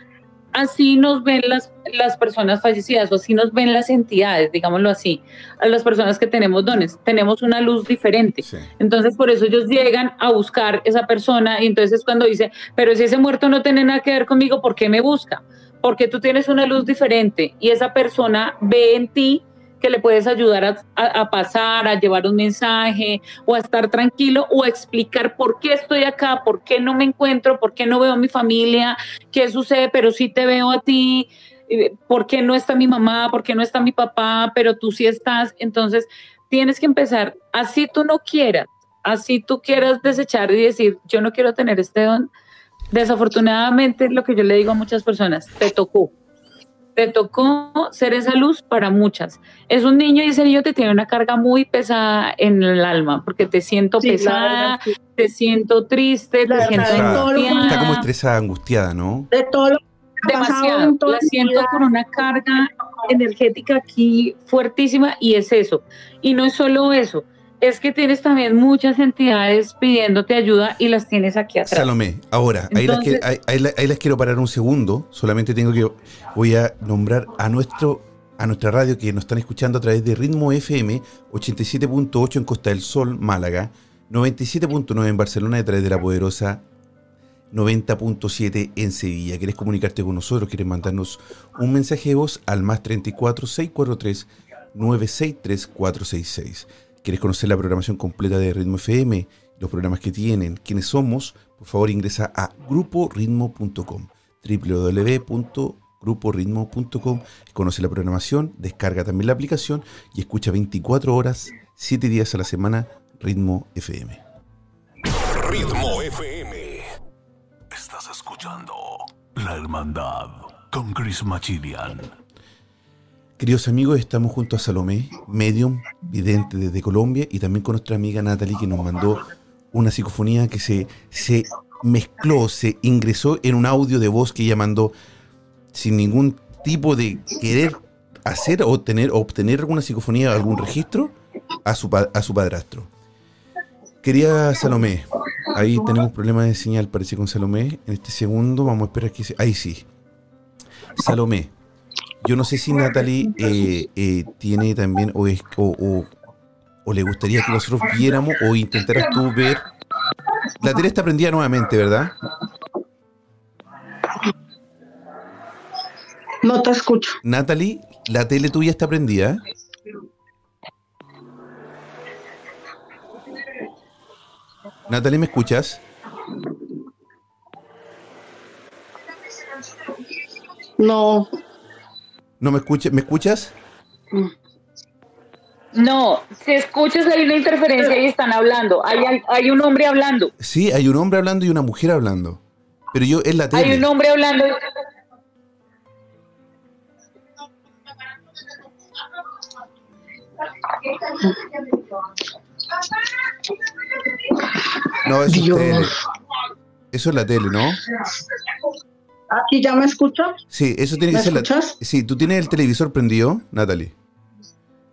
Así nos ven las, las personas fallecidas o así nos ven las entidades, digámoslo así, a las personas que tenemos dones. Tenemos una luz diferente. Sí. Entonces, por eso ellos llegan a buscar esa persona y entonces cuando dice, pero si ese muerto no tiene nada que ver conmigo, ¿por qué me busca? Porque tú tienes una luz diferente y esa persona ve en ti que le puedes ayudar a, a- a pasar, a llevar un mensaje o a estar tranquilo o a explicar por qué estoy acá, por qué no me encuentro, por qué no veo a mi familia, qué sucede, pero sí te veo a ti, eh, por qué no está mi mamá, por qué no está mi papá, pero tú sí estás. Entonces, tienes que empezar, así tú no quieras, así tú quieras desechar y decir, yo no quiero tener este don. Desafortunadamente, lo que yo le digo a muchas personas, te tocó. Te tocó ser esa luz para muchas. Es un niño y ese niño te tiene una carga muy pesada en el alma, porque te siento Sí, pesada, verdad, sí. te siento triste, La te siento verdad, angustiada Está como estresada, angustiada, ¿no? De todo lo que demasiado. La siento con una carga energética aquí fuertísima y es eso. Y no es solo eso, es que tienes también muchas entidades pidiéndote ayuda y las tienes aquí atrás. Salomé, ahora, ahí, las que- ahí- ahí ahí las quiero parar un segundo. Solamente tengo que. Voy a nombrar a nuestro a nuestra radio que nos están escuchando a través de Ritmo FM 87.8 en Costa del Sol, Málaga, 97.9 en Barcelona, a través de la poderosa 90.7 en Sevilla. ¿Quieres comunicarte con nosotros? ¿Quieres mandarnos un mensaje de voz al más 34 643 963 466? ¿Quieres conocer la programación completa de Ritmo FM? Los programas que tienen, quiénes somos, por favor ingresa a gruporitmo.com www.gruporitmo.com Conoce la programación, descarga también la aplicación y escucha 24 horas, 7 días a la semana Ritmo FM. Ritmo FM. Estás escuchando La Hermandad con Chris Machilian. Queridos amigos, estamos junto a Salomé, medium, vidente desde Colombia, y también con nuestra amiga Natalie, que nos mandó una psicofonía que se, se mezcló, se ingresó en un audio de voz que ella mandó sin ningún tipo de querer hacer o obtener, obtener alguna psicofonía, algún registro a su, a su padrastro. Quería Salomé, ahí tenemos problemas de señal, parece con Salomé. En este segundo vamos a esperar que se... Ahí sí. Salomé, yo no sé si Natalie eh, eh, tiene también o, es, o, o- o le gustaría que nosotros viéramos o intentaras tú ver. La tele está prendida nuevamente, ¿verdad? No te escucho. Natalie, la tele tuya está prendida. Natalie, ¿me escuchas? No. ¿No me escuchas? ¿Me escuchas? No, si escuchas hay una interferencia y están hablando. Hay, un hombre hablando. Sí, hay un hombre hablando y una mujer hablando. Pero yo es la tele. Hay un hombre hablando. No, eso es Dios. tele. Eso es la tele, ¿no? ¿Aquí ya me escuchas? Sí, eso tiene que ¿Me ser la escuchas? Sí, tú tienes el televisor prendido, Natalie.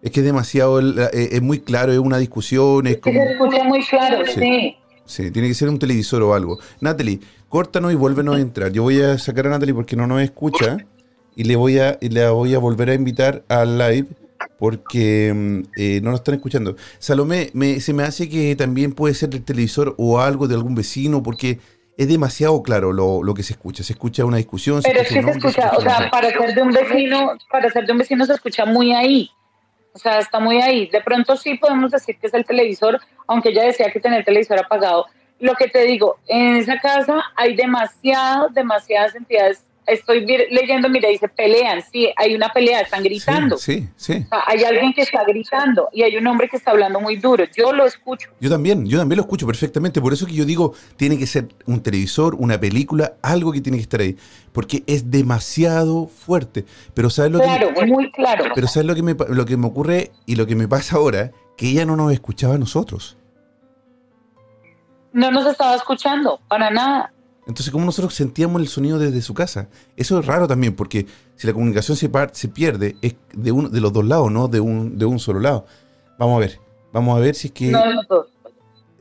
Es que es demasiado, el- eh, es muy claro, es una discusión, es Que como... se escucha muy claro, Sí. sí. Sí, tiene que ser un televisor o algo. Natalie, córtanos y vuélvenos a entrar. Yo voy a sacar a Natalie porque no nos escucha y le voy a, y la voy a volver a invitar al live porque mm, eh, no nos están escuchando. Salomé, me- se me hace que también puede ser del televisor o algo de algún vecino porque es demasiado claro lo, lo que se escucha. Se escucha una discusión. Pero es escucha que se escucha, o escucha sea, una- para ser de un vecino, para ser de un vecino se escucha muy ahí. O sea, está muy ahí. De pronto sí podemos decir que es el televisor, aunque ella decía que tenía el televisor apagado. Lo que te digo, en esa casa hay demasiadas, demasiadas entidades. Estoy leyendo, mira, dice pelean, sí, hay una pelea, están gritando. Sí, sí, sí. O sea, hay alguien que está gritando y hay un hombre que está hablando muy duro. Yo lo escucho. Yo también, yo también lo escucho perfectamente. Por eso que yo digo, tiene que ser un televisor, una película, algo que tiene que estar ahí. Porque es demasiado fuerte. Pero ¿sabes lo Claro, que, muy claro. pero ¿sabes lo que, me, lo que me ocurre y lo que me pasa ahora? Que ella no nos escuchaba a nosotros. No nos estaba escuchando, para nada. Entonces, ¿cómo nosotros sentíamos el sonido desde su casa? Eso es raro también, porque si la comunicación se, pierde, es de, uno, de los dos lados, no de un, de un solo lado. Vamos a ver. Vamos a ver si es que. No de los dos.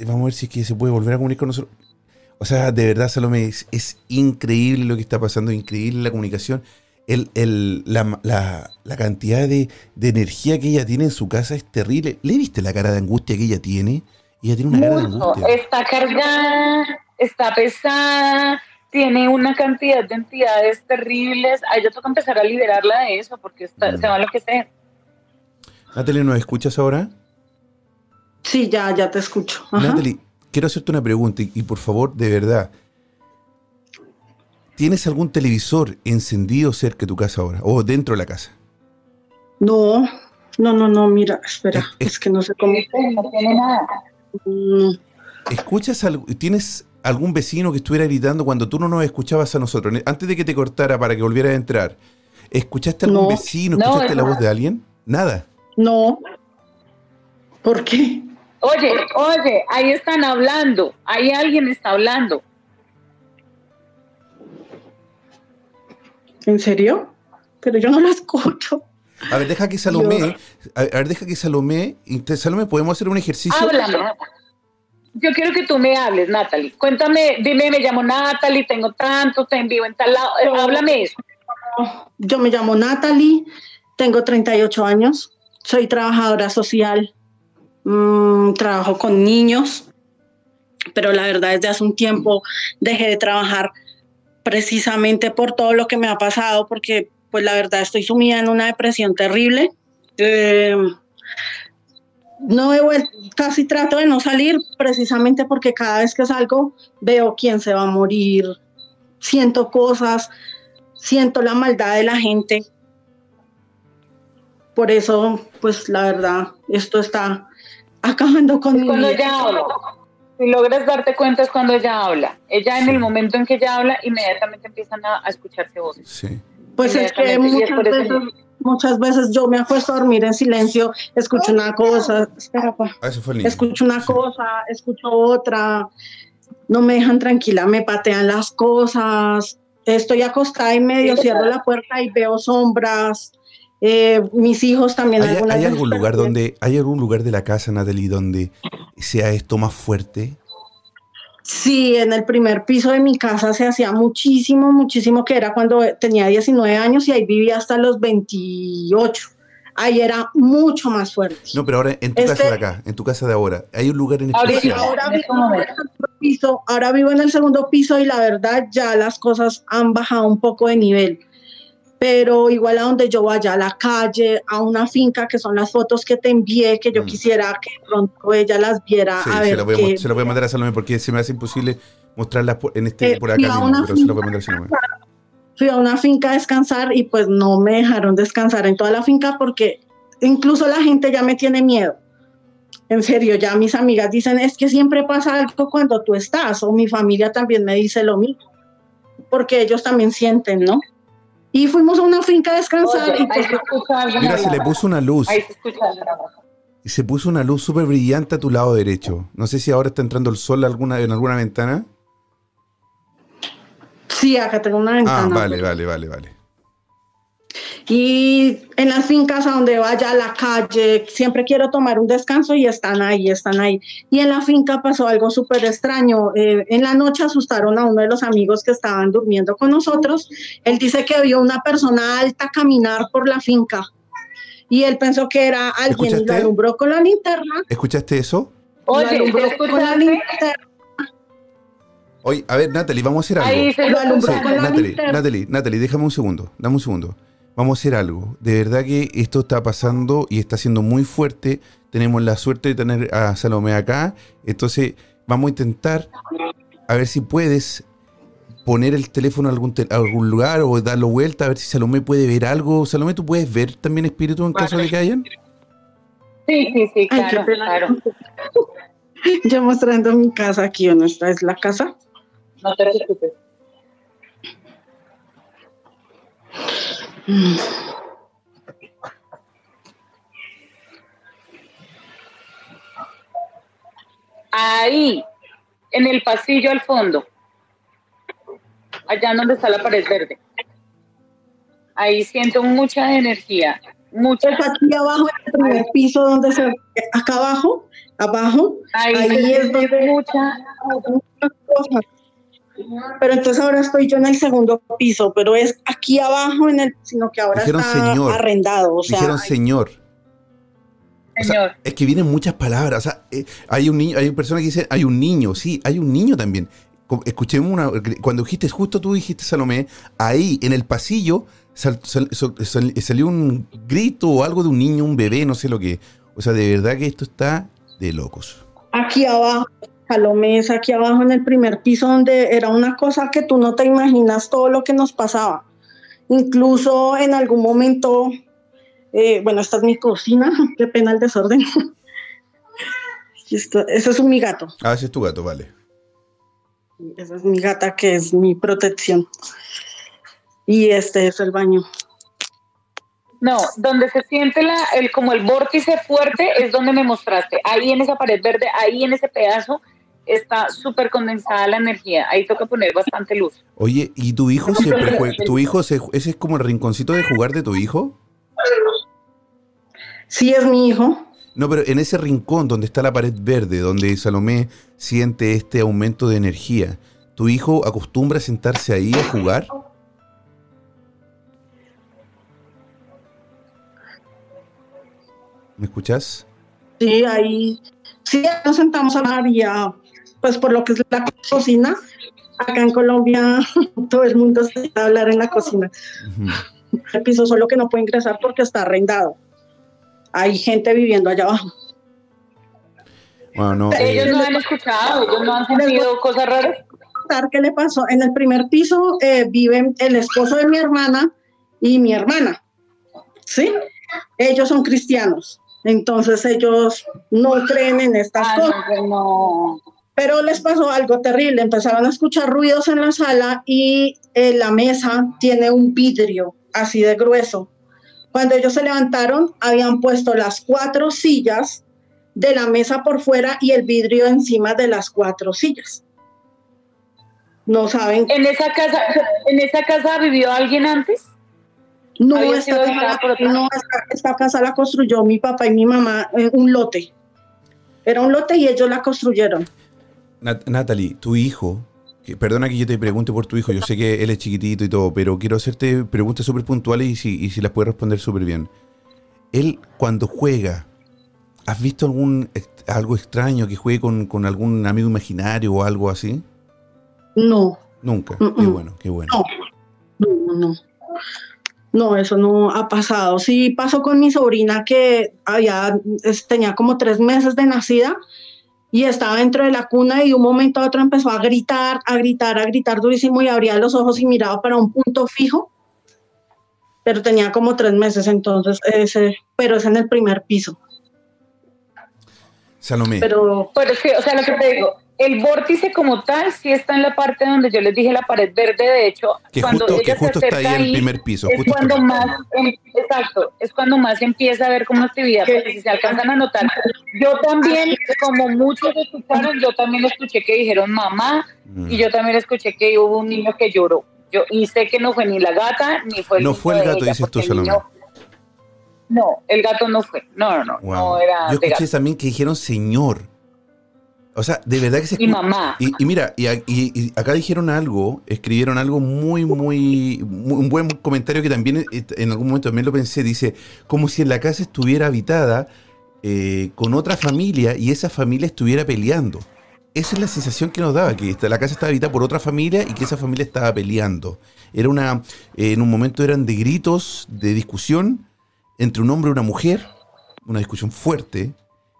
Vamos a ver si es que se puede volver a comunicar con nosotros. O sea, de verdad, Salomé, es, es increíble lo que está pasando, increíble la comunicación. El, el- la, la- la cantidad de, de energía que ella tiene en su casa es terrible. ¿Le viste la cara de angustia que ella tiene? Ella tiene una cara de Mucho. angustia. Está cargada, está pesada, tiene una cantidad de entidades terribles. A ella toca empezar a liberarla de eso porque está- Mm. se va a enloquecer. Natalie, ¿nos escuchas ahora? Sí, ya, ya te escucho. Ajá. Natalie, quiero hacerte una pregunta y, y por favor, de verdad. ¿Tienes algún televisor encendido cerca de tu casa ahora o dentro de la casa? No, no, no, no, mira, espera, Es- es que no sé cómo. No tiene nada. Mm, ¿Escuchas algo? ¿Tienes algún vecino que estuviera gritando cuando tú no nos escuchabas a nosotros? Antes de que te cortara para que volvieras a entrar, ¿escuchaste algún No. vecino? No, ¿Escuchaste la voz de alguien? Nada. No. ¿Por qué? Oye, oye, ahí están hablando. Ahí alguien está hablando. ¿En serio? Pero yo no lo escucho. A ver, deja que Salomé, a ver, deja que Salomé, Salomé, podemos hacer un ejercicio. Háblame. Yo quiero que tú me hables, Natalie. Cuéntame, dime, me llamo Natalie, tengo tanto, te envío en tal lado. Eh, No. háblame eso. Yo me llamo Natalie, tengo 38 años, soy trabajadora social, mm, trabajo con niños, pero la verdad desde hace un tiempo dejé de trabajar precisamente por todo lo que me ha pasado, porque pues la verdad estoy sumida en una depresión terrible. Eh, no he vuel- casi trato de no salir precisamente porque cada vez que salgo veo quién se va a morir, siento cosas, siento la maldad de la gente. Por eso, pues la verdad, esto está acabando con Es mi cuando vida. ella habla. Si logras darte cuenta es cuando ella habla. Ella en Sí. el momento en que ella habla, inmediatamente empiezan a, a escucharse voces. Sí. Pues es que es muchas veces, muchas veces yo me acuesto a dormir en silencio, escucho una cosa, espera, pa, Ah, eso fue el niño. escucho una Sí. cosa, escucho otra, no me dejan tranquila, me patean las cosas, estoy acostada y medio cierro la puerta y veo sombras. eh, mis hijos también ¿Hay, hay algún lugar donde, hay algún lugar de la casa, Natalie, donde sea esto más fuerte? Sí, en el primer piso de mi casa se hacía muchísimo, muchísimo, que era cuando tenía 19 años y ahí vivía hasta los 28. Ahí era mucho más fuerte. No, pero ahora en tu Este- casa de acá, en tu casa de ahora, hay un lugar en especial. ahora en vivo en el momento. segundo piso, ahora vivo en el segundo piso y la verdad ya las cosas han bajado un poco de nivel. Pero igual a donde yo vaya, a la calle, a una finca, que son las fotos que te envié, que yo Mm. quisiera que pronto ella las viera. Sí, a se ver voy a, qué- mo- se la voy a mandar a Salomé porque se me hace imposible mostrarlas por, en este, Eh, por acá fui a mismo, una pero se la voy a mandar a Salomé. fui a una finca a descansar y pues no me dejaron descansar en toda la finca porque incluso la gente ya me tiene miedo. En serio, ya mis amigas dicen, es que siempre pasa algo cuando tú estás, o mi familia también me dice lo mismo, porque ellos también sienten, ¿no? Y fuimos a una finca a descansar Oye, y pues, se Mira, se le puso una luz. Ahí se escucha. Y se puso una luz súper brillante a tu lado derecho. No sé si ahora está entrando el sol alguna, en alguna ventana. sí, acá tengo una Ah, ventana. vale, vale, vale, vale. Y en las fincas a donde vaya a la calle, siempre quiero tomar un descanso y están ahí, están ahí. Y en la finca pasó algo súper extraño. Eh, en la noche asustaron a uno de los amigos que estaban durmiendo con nosotros. Él dice que vio una persona alta caminar por la finca. Y él pensó que era alguien y lo ¿Escuchaste? alumbró con la linterna. ¿Escuchaste eso? lo Oye, alumbró ¿se con la escuchaste? linterna. Oye, a ver, Natalie, vamos a hacer algo. Ahí se Lo alumbró Sí, con la Natalie, linterna. Natalie, Natalie, déjame un segundo, dame un segundo. Vamos a hacer algo. De verdad que esto está pasando y está siendo muy fuerte. Tenemos la suerte de tener a Salomé acá. Entonces, vamos a intentar a ver si puedes poner el teléfono a algún, te- a algún lugar o darlo vuelta, a ver si Salomé puede ver algo. Salomé, ¿tú puedes ver también espíritu en caso de que hayan? Sí, sí, sí, Ay, claro, pena. claro. Yo mostrando mi casa aquí, ¿o no? Esta es la casa. No te preocupes. Ahí, en el pasillo al fondo, allá donde está la pared verde. Ahí siento mucha energía, mucha. Pues aquí abajo, en el primer piso, donde se acá abajo, abajo, Ahí, es donde- mucha. muchas cosas. Pero entonces ahora estoy yo en el segundo piso, pero es aquí abajo en el, sino que ahora Dijeron está señor. arrendado, o sea, Dijeron señor. O sea, Señor. es que vienen muchas palabras. O sea, eh, hay un niño, hay personas que dicen, hay un niño, sí, hay un niño también. Escuchemos una. Cuando dijiste, justo tú dijiste, Salomé, ahí en el pasillo sal- sal- so- sal- salió un grito o algo de un niño, un bebé, no sé lo que. O sea, de verdad que esto está de locos. aquí abajo, Es aquí abajo en el primer piso donde era una cosa que tú no te imaginas todo lo que nos pasaba. Incluso en algún momento, eh, bueno, esta es mi cocina, qué pena el desorden. Esto- ese es un mi gato. Ah, ese es tu gato, vale. Esa es mi gata que es mi protección. Y este es el baño. No, donde se siente la, el, como el vórtice fuerte es donde me mostraste. Ahí en esa pared verde, ahí en ese pedazo, está súper condensada la energía. Ahí toca poner bastante luz. Oye, ¿y tu hijo siempre juega? ¿Tu hijo, se- ese es como el rinconcito de jugar de tu hijo? Sí, es mi hijo. No, pero en ese rincón donde está la pared verde, donde Salomé siente este aumento de energía, ¿tu hijo acostumbra a sentarse ahí a jugar? ¿Me escuchas? Sí, ahí. Sí, nos sentamos a hablar y a, pues por lo que es la cocina. Acá en Colombia todo el mundo se sienta a hablar en la cocina. El piso solo que no puede ingresar porque está arrendado. Hay gente viviendo allá abajo. Bueno, no, Ellos eh, no han escuchado, ellos no han sentido cosas raras. qué le pasó. En el primer piso eh, viven el esposo de mi hermana y mi hermana. ¿Sí? Ellos son cristianos. Entonces ellos no creen en estas Ah, cosas. no, no. Pero les pasó algo terrible. Empezaron a escuchar ruidos en la sala y eh, la mesa tiene un vidrio así de grueso. Cuando ellos se levantaron, habían puesto las cuatro sillas de la mesa por fuera y el vidrio encima de las cuatro sillas. No saben En esa casa, en esa casa vivió alguien antes. No, esta casa, otra. no, esta, esta casa la construyó mi papá y mi mamá en un lote. Era un lote y ellos la construyeron. Nat- Natalie, tu hijo, que, perdona que yo te pregunte por tu hijo, yo sé que él es chiquitito y todo, pero quiero hacerte preguntas súper puntuales y si, y si las puedes responder súper bien. Él, cuando juega, ¿has visto algún algo extraño que juegue con, con algún amigo imaginario o algo así? No, Nunca. Mm, Qué bueno, qué bueno. no, no, no. No, eso no ha pasado. Sí pasó con mi sobrina que había, tenía como tres meses de nacida y estaba dentro de la cuna y de un momento a otro empezó a gritar, a gritar, a gritar durísimo y abría los ojos y miraba para un punto fijo. Pero tenía como tres meses, entonces ese, pero es en el primer piso. Salomé, Pero Pero es que, o sea, lo que te digo, el vórtice como tal sí está en la parte donde yo les dije la pared verde, de hecho, Que cuando justo, ella que justo se está ahí el primer piso. es justo cuando más, em- exacto, es cuando más empieza a ver como actividad, porque si se alcanzan a notar, yo también, como muchos escucharon, yo también escuché que dijeron mamá, Mm. y yo también escuché que hubo un niño que lloró. Yo, y sé que no fue ni la gata, ni fue el No fue el gato, dices tú, Salomé. No, el gato no fue, no, no, no, Wow. no era Yo escuché gato. también que dijeron señor. O sea, de verdad que se Y escu- mamá. Y, y mira, y, a- y- y acá dijeron algo, escribieron algo muy, muy, muy- un buen comentario que también eh, en algún momento también lo pensé. Dice, como si en la casa estuviera habitada eh, con otra familia y esa familia estuviera peleando. Esa es la sensación que nos daba, que la casa estaba habitada por otra familia y que esa familia estaba peleando. Era una, eh, en un momento eran de gritos, de discusión entre un hombre y una mujer, una discusión fuerte.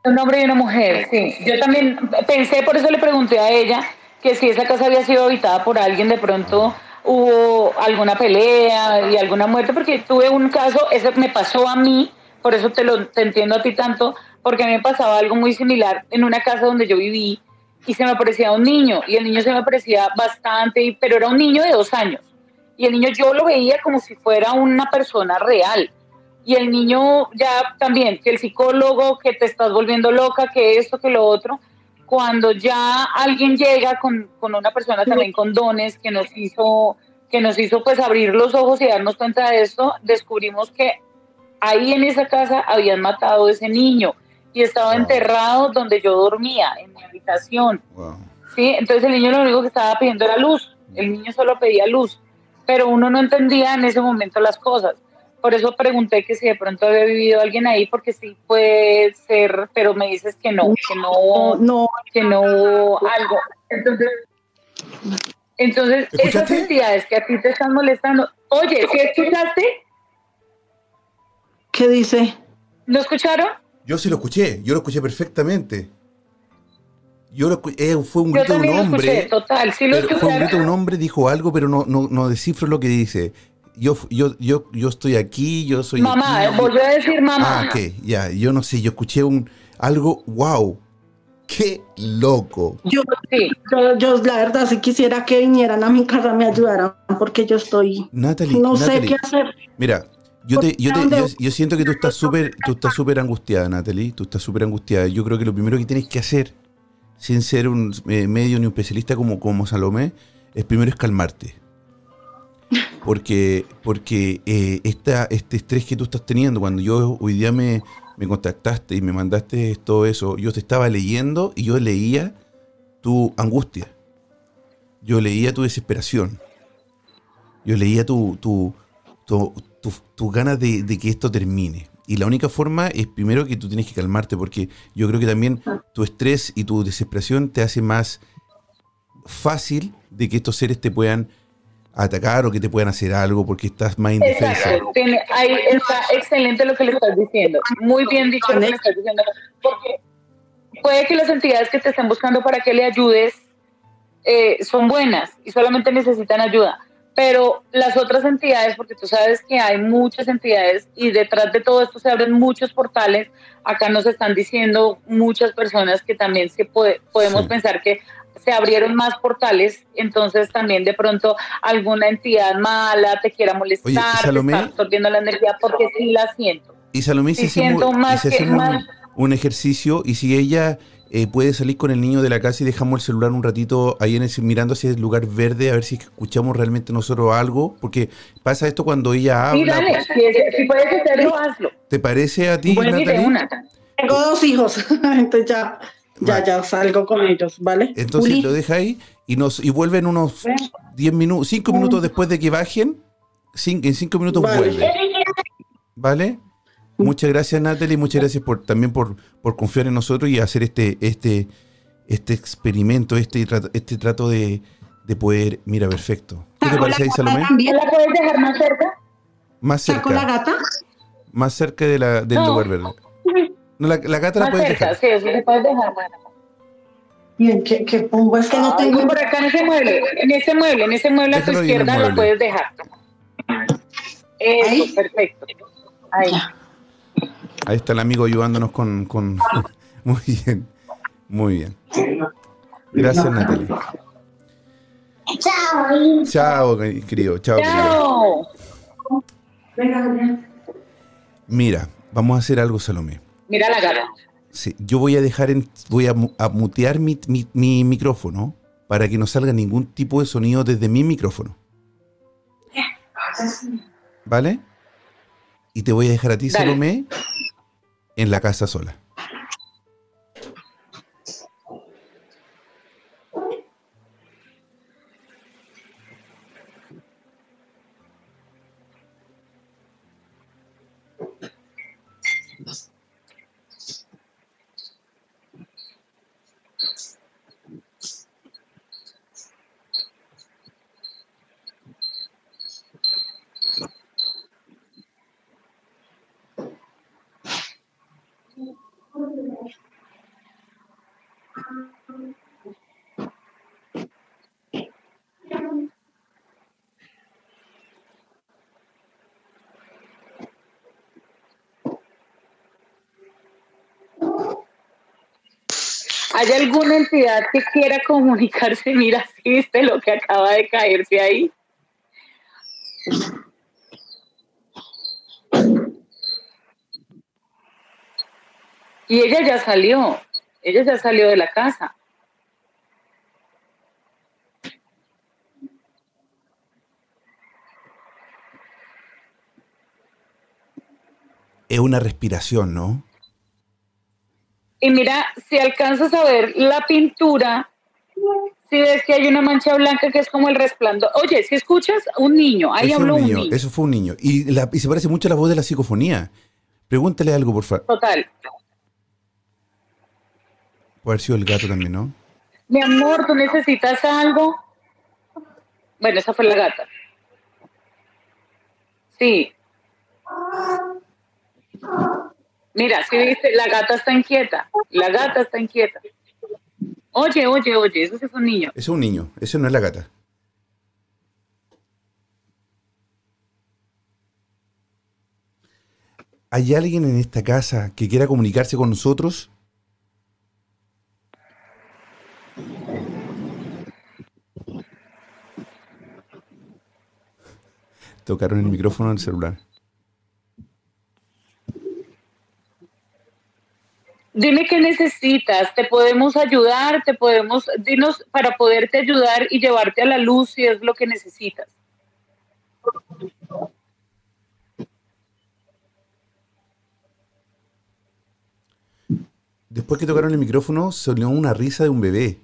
Un hombre y una mujer, sí. Yo también pensé, por eso le pregunté a ella, que si esa casa había sido habitada por alguien, de pronto hubo alguna pelea y alguna muerte, porque tuve un caso, ese me pasó a mí, por eso te lo te entiendo a ti tanto, porque a mí me pasaba algo muy similar en una casa donde yo viví y se me parecía un niño, y el niño se me parecía bastante, pero era un niño de dos años. Y el niño yo lo veía como si fuera una persona real y el niño ya también, que el psicólogo, que te estás volviendo loca, que esto, que lo otro, cuando ya alguien llega con, con una persona también con dones que nos hizo, que nos hizo pues abrir los ojos y darnos cuenta de esto, descubrimos que ahí en esa casa habían matado a ese niño y estaba Wow. enterrado donde yo dormía, en mi habitación. Wow. ¿sí? Entonces el niño lo único que estaba pidiendo era luz, el niño solo pedía luz, pero uno no entendía en ese momento las cosas. Por eso pregunté que si de pronto había vivido alguien ahí, porque sí puede ser, pero me dices que no, que no No, que no hubo algo. Entonces, entonces esas entidades que a ti te están molestando, oye, ¿sí escuchaste? ¿qué dice? ¿No escucharon? Yo sí lo escuché, yo lo escuché perfectamente. Yo lo eh, fue un grito de un lo hombre. escuché, total, sí lo fue un grito de un hombre, dijo algo, pero no, no, no descifro lo que dice. Yo, yo, yo, yo estoy aquí, yo soy Mamá, aquí. volvió a decir mamá. Ah, ok, ya, yo no sé, yo escuché un algo, wow, qué loco. Yo, Sí, yo, yo, la verdad, si quisiera que vinieran a mi casa, me ayudaran, porque yo estoy, Natalie, no sé qué hacer. mira, yo, te, yo, te- yo siento que tú estás súper, tú estás súper angustiada, Natalie, tú estás súper angustiada. Yo creo que lo primero que tienes que hacer, sin ser un eh, medio ni un especialista como, como Salomé, es primero es calmarte. Porque, porque eh, este estrés que tú estás teniendo, cuando yo hoy día me, contactaste y me mandaste todo eso, yo te estaba leyendo y yo leía tu angustia. Yo leía tu desesperación. Yo leía tu, tu, tu, ganas de, de que esto termine. Y la única forma es primero que tú tienes que calmarte, porque yo creo que también tu estrés y tu desesperación te hace más fácil de que estos seres te puedan atacar o que te puedan hacer algo porque estás más indefensa. Exacto, tiene- ahí está excelente lo que le estás diciendo. Muy bien dicho lo que le estás diciendo. Porque puede que las entidades que te estén buscando para que le ayudes eh, son buenas y solamente necesitan ayuda. Pero las otras entidades, porque tú sabes que hay muchas entidades y detrás de todo esto se abren muchos portales, acá nos están diciendo muchas personas que también se puede, podemos Sí. pensar que se abrieron más portales, entonces también de pronto alguna entidad mala te quiera molestar, te Salomé. está absorbiendo la energía, porque sí la siento. Y Salomé, si Sí, siento hacemos, más y si que- hacemos más- un, un ejercicio y si ella eh, puede salir con el niño de la casa y dejamos el celular un ratito ahí en ese, mirando hacia el lugar verde a ver si escuchamos realmente nosotros algo, porque pasa esto cuando ella Sí, habla. dale, si, si puedes hacerlo, hazlo. ¿Te parece a ti, Bueno. Tengo dos hijos, entonces ya, ya, Vale. ya salgo con ellos, ¿vale? Entonces Juli, lo deja ahí y nos y vuelven unos 10 minutos, 5 minutos después de que bajen. en 5 minutos Vale. vuelve. ¿Vale? Muchas gracias, Natalie. Muchas gracias por también por, por confiar en nosotros y hacer este, este, este experimento, este trato, este trato de, de poder. Mira, perfecto. ¿Qué te ¿Saco la parece ahí, Salomé? también? ¿La puedes dejar más cerca? Más ¿Saco la cerca. gata? Más cerca de la, del No. lugar verde. No, la, la gata la puedes cerca, dejar. sí, eso se puede dejar. Bien, ¿qué, qué pongo? Es que no Ay, tengo... por acá en ese mueble, en ese mueble, en ese mueble a tu izquierda la puedes dejar. Eso, Ahí. perfecto. Ahí. Ahí está el amigo ayudándonos con, con... Muy bien. Muy bien. Gracias, Natalie. Chao. Chao, querido. Chao, querido. Chao. Mira, vamos a hacer algo, Salomé. Mira la. Sí, yo voy a dejar en, voy a, mu- a mutear mi, mi- mi micrófono para que no salga ningún tipo de sonido desde mi micrófono. ¿Vale? Y te voy a dejar a ti, Dale. Salomé, en la casa sola. ¿Hay alguna entidad que quiera comunicarse? Mira, ¿sí viste lo que acaba de caerse ahí? Y ella ya salió, ella ya salió de la casa. Es una respiración, ¿no? Y mira, si alcanzas a ver la pintura, si ves que hay una mancha blanca que es como el resplandor. Oye, si escuchas un niño, ahí Ese es habló un niño, niño. Eso fue un niño. Y, la- y se parece mucho a la voz de la psicofonía. Pregúntale algo, por favor. Total. Puede haber sido el gato también, ¿no? Mi amor, ¿tú necesitas algo? Bueno, esa fue la gata. Sí. Mira, si viste, la gata está inquieta. La gata está inquieta. Oye, oye, oye, eso es un niño. Es un niño, ese no es la gata. ¿Hay alguien en esta casa que quiera comunicarse con nosotros? Tocaron el micrófono del celular. Dime qué necesitas, te podemos ayudar, te podemos, dinos para poderte ayudar y llevarte a la luz si es lo que necesitas. Después que tocaron el micrófono, salió una risa de un bebé,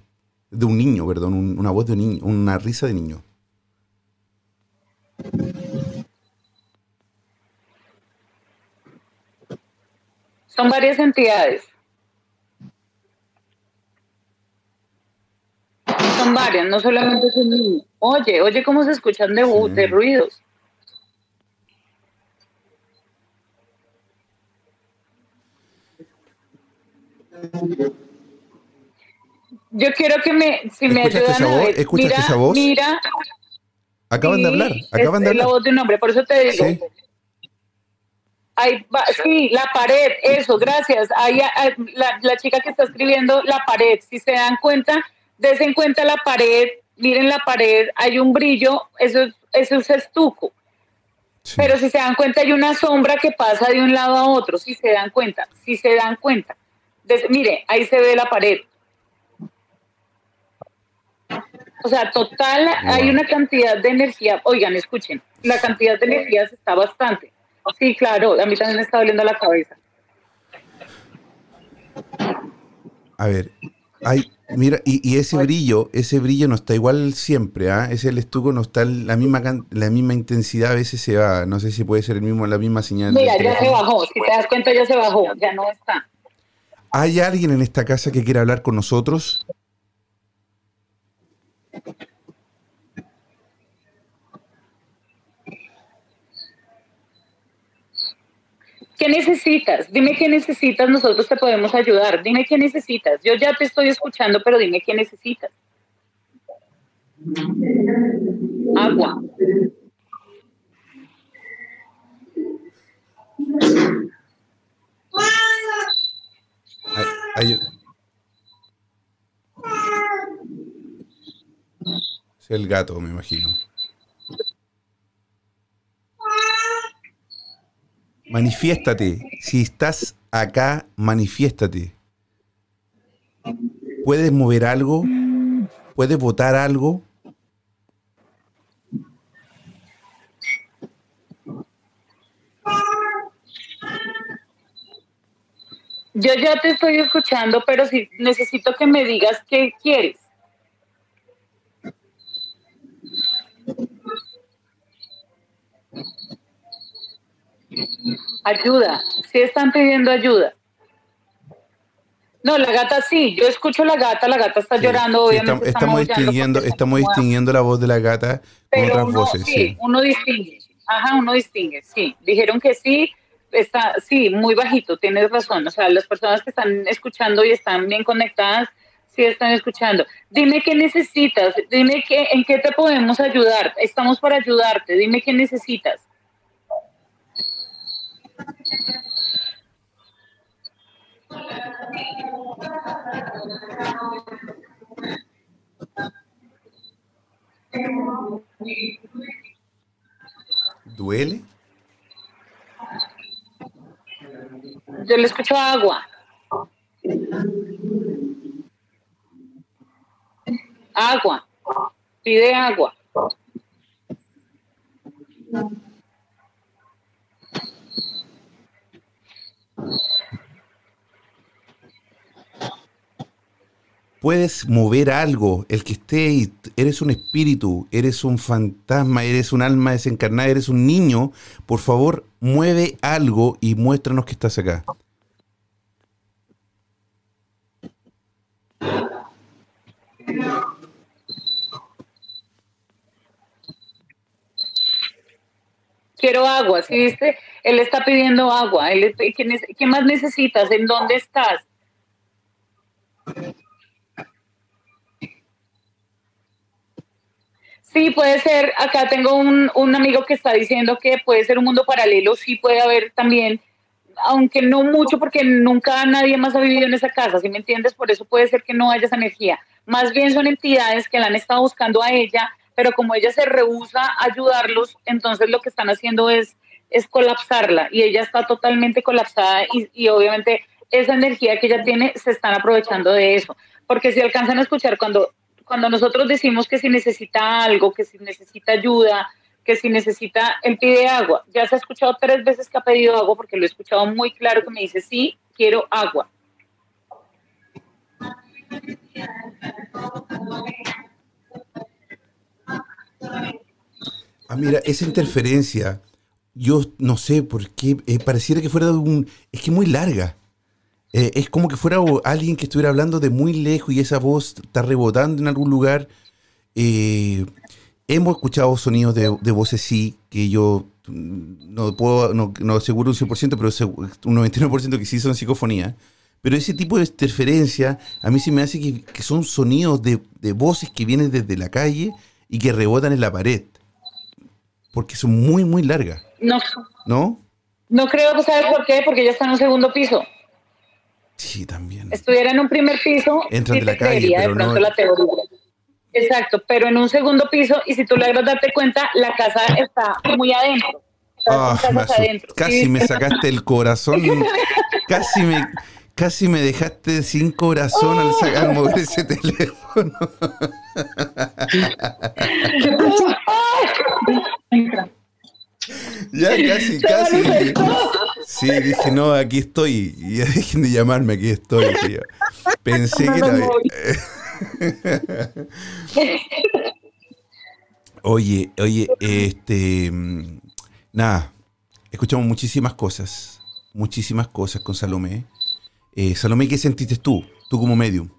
de un niño, perdón, un- una voz de un niño, una risa de niño. Son varias entidades. Son varias, no solamente es un niño. Oye, oye cómo se escuchan de, de ruidos. Yo quiero que me, si me ¿Escuchaste ayudan esa a voz? ver, ¿Escuchaste mira, esa voz? mira, Acaban de hablar, acaban es- de es la hablar. voz de un hombre, por eso te digo. Sí. Ahí va, sí, la pared, eso, gracias. Ahí, ah, la, la chica que está escribiendo la pared, si se dan cuenta, des en cuenta la pared, miren la pared, hay un brillo, eso, es- eso es estuco. Sí. Pero si se dan cuenta, hay una sombra que pasa de un lado a otro, si se dan cuenta, si se dan cuenta. Des- mire, ahí se ve la pared. O sea, total, hay una cantidad de energía. Oigan, escuchen, la cantidad de energía está bastante. Sí, claro, a mí también me está doliendo la cabeza. A ver, hay, mira, y, y ese brillo, ese brillo no está igual siempre, ¿ah? Ese el estuco no está la misma la misma intensidad, a veces se va, no sé si puede ser el mismo, la misma señal. Mira, ya se bajó, si te das cuenta ya se bajó, ya no está. ¿Hay alguien en esta casa que quiera hablar con nosotros? ¿Qué necesitas? Dime qué necesitas, nosotros te podemos ayudar. Dime qué necesitas. Yo ya te estoy escuchando, pero dime qué necesitas. Agua. Hay- Es el gato, me imagino. Manifiéstate. Si estás acá, manifiéstate. ¿Puedes mover algo? ¿Puedes votar algo? Yo ya te estoy escuchando, pero si necesito que me digas qué quieres. Ayuda, si están pidiendo ayuda. No, la gata sí, yo escucho la gata, la gata está Sí, llorando, sí, obviamente. estamos, distinguiendo, estamos distinguiendo la voz de la gata con otras uno, voces, sí, sí. uno distingue. Ajá, uno distingue, sí. Dijeron que sí, está, sí, muy bajito, tienes razón. O sea, las personas que están escuchando y están bien conectadas, sí están escuchando. Dime qué necesitas, dime qué, en qué te podemos ayudar. Estamos para ayudarte, dime qué necesitas. ¿Duele? Yo le escucho agua. Agua. Pide agua. Puedes mover algo, el que esté ahí, eres un espíritu, eres un fantasma, eres un alma desencarnada, eres un niño, por favor, mueve algo y muéstranos que estás acá. Quiero agua, ¿sí viste? Él está pidiendo agua. Él, ¿qué, nece- qué más necesitas? ¿En dónde estás? Sí, puede ser. Acá tengo un, un amigo que está diciendo que puede ser un mundo paralelo. Sí, puede haber también, aunque no mucho, porque nunca nadie más ha vivido en esa casa, ¿sí me entiendes? Por eso puede ser que no haya esa energía. Más bien son entidades que la han estado buscando a ella, pero como ella se rehúsa a ayudarlos, entonces lo que están haciendo es, es colapsarla y ella está totalmente colapsada y, y obviamente esa energía que ella tiene se están aprovechando de eso. Porque si alcanzan a escuchar cuando, cuando nosotros decimos que si necesita algo, que si necesita ayuda, que si necesita, él pide agua. Ya se ha escuchado tres veces que ha pedido agua porque lo he escuchado muy claro que me dice, sí, quiero agua. Ah, mira, esa interferencia, yo no sé por qué, eh, pareciera que fuera de un... Es que muy larga. Eh, es como que fuera alguien que estuviera hablando de muy lejos y esa voz está rebotando en algún lugar. Eh, hemos escuchado sonidos de, de voces sí, que yo no puedo, no, no aseguro un 100%, pero un 99% que sí son psicofonía. Pero ese tipo de interferencia a mí sí me hace que, que son sonidos de, de voces que vienen desde la calle y que rebotan en la pared. Porque son muy, muy largas, No, ¿no? no creo que sabes por qué, porque ella está en un segundo piso. Sí, también. Estuviera en un primer piso, Entran sí de la te calle, creería pero de pronto no- la teoría. Exacto, pero en un segundo piso, y si tú logras darte cuenta, la casa está muy adentro. Con me adentro. casi ¿sí? me sacaste el corazón. casi me, casi me dejaste sin corazón al, sacar, al mover ese teléfono. ya, casi, casi. Sí, dije, no, aquí estoy. Y ya dejen de llamarme, aquí estoy. Pensé que era. Oye, oye, este. mm, Nada, escuchamos muchísimas cosas. Muchísimas cosas con Salomé. Eh, Salomé, ¿qué sentiste tú? Tú como medium.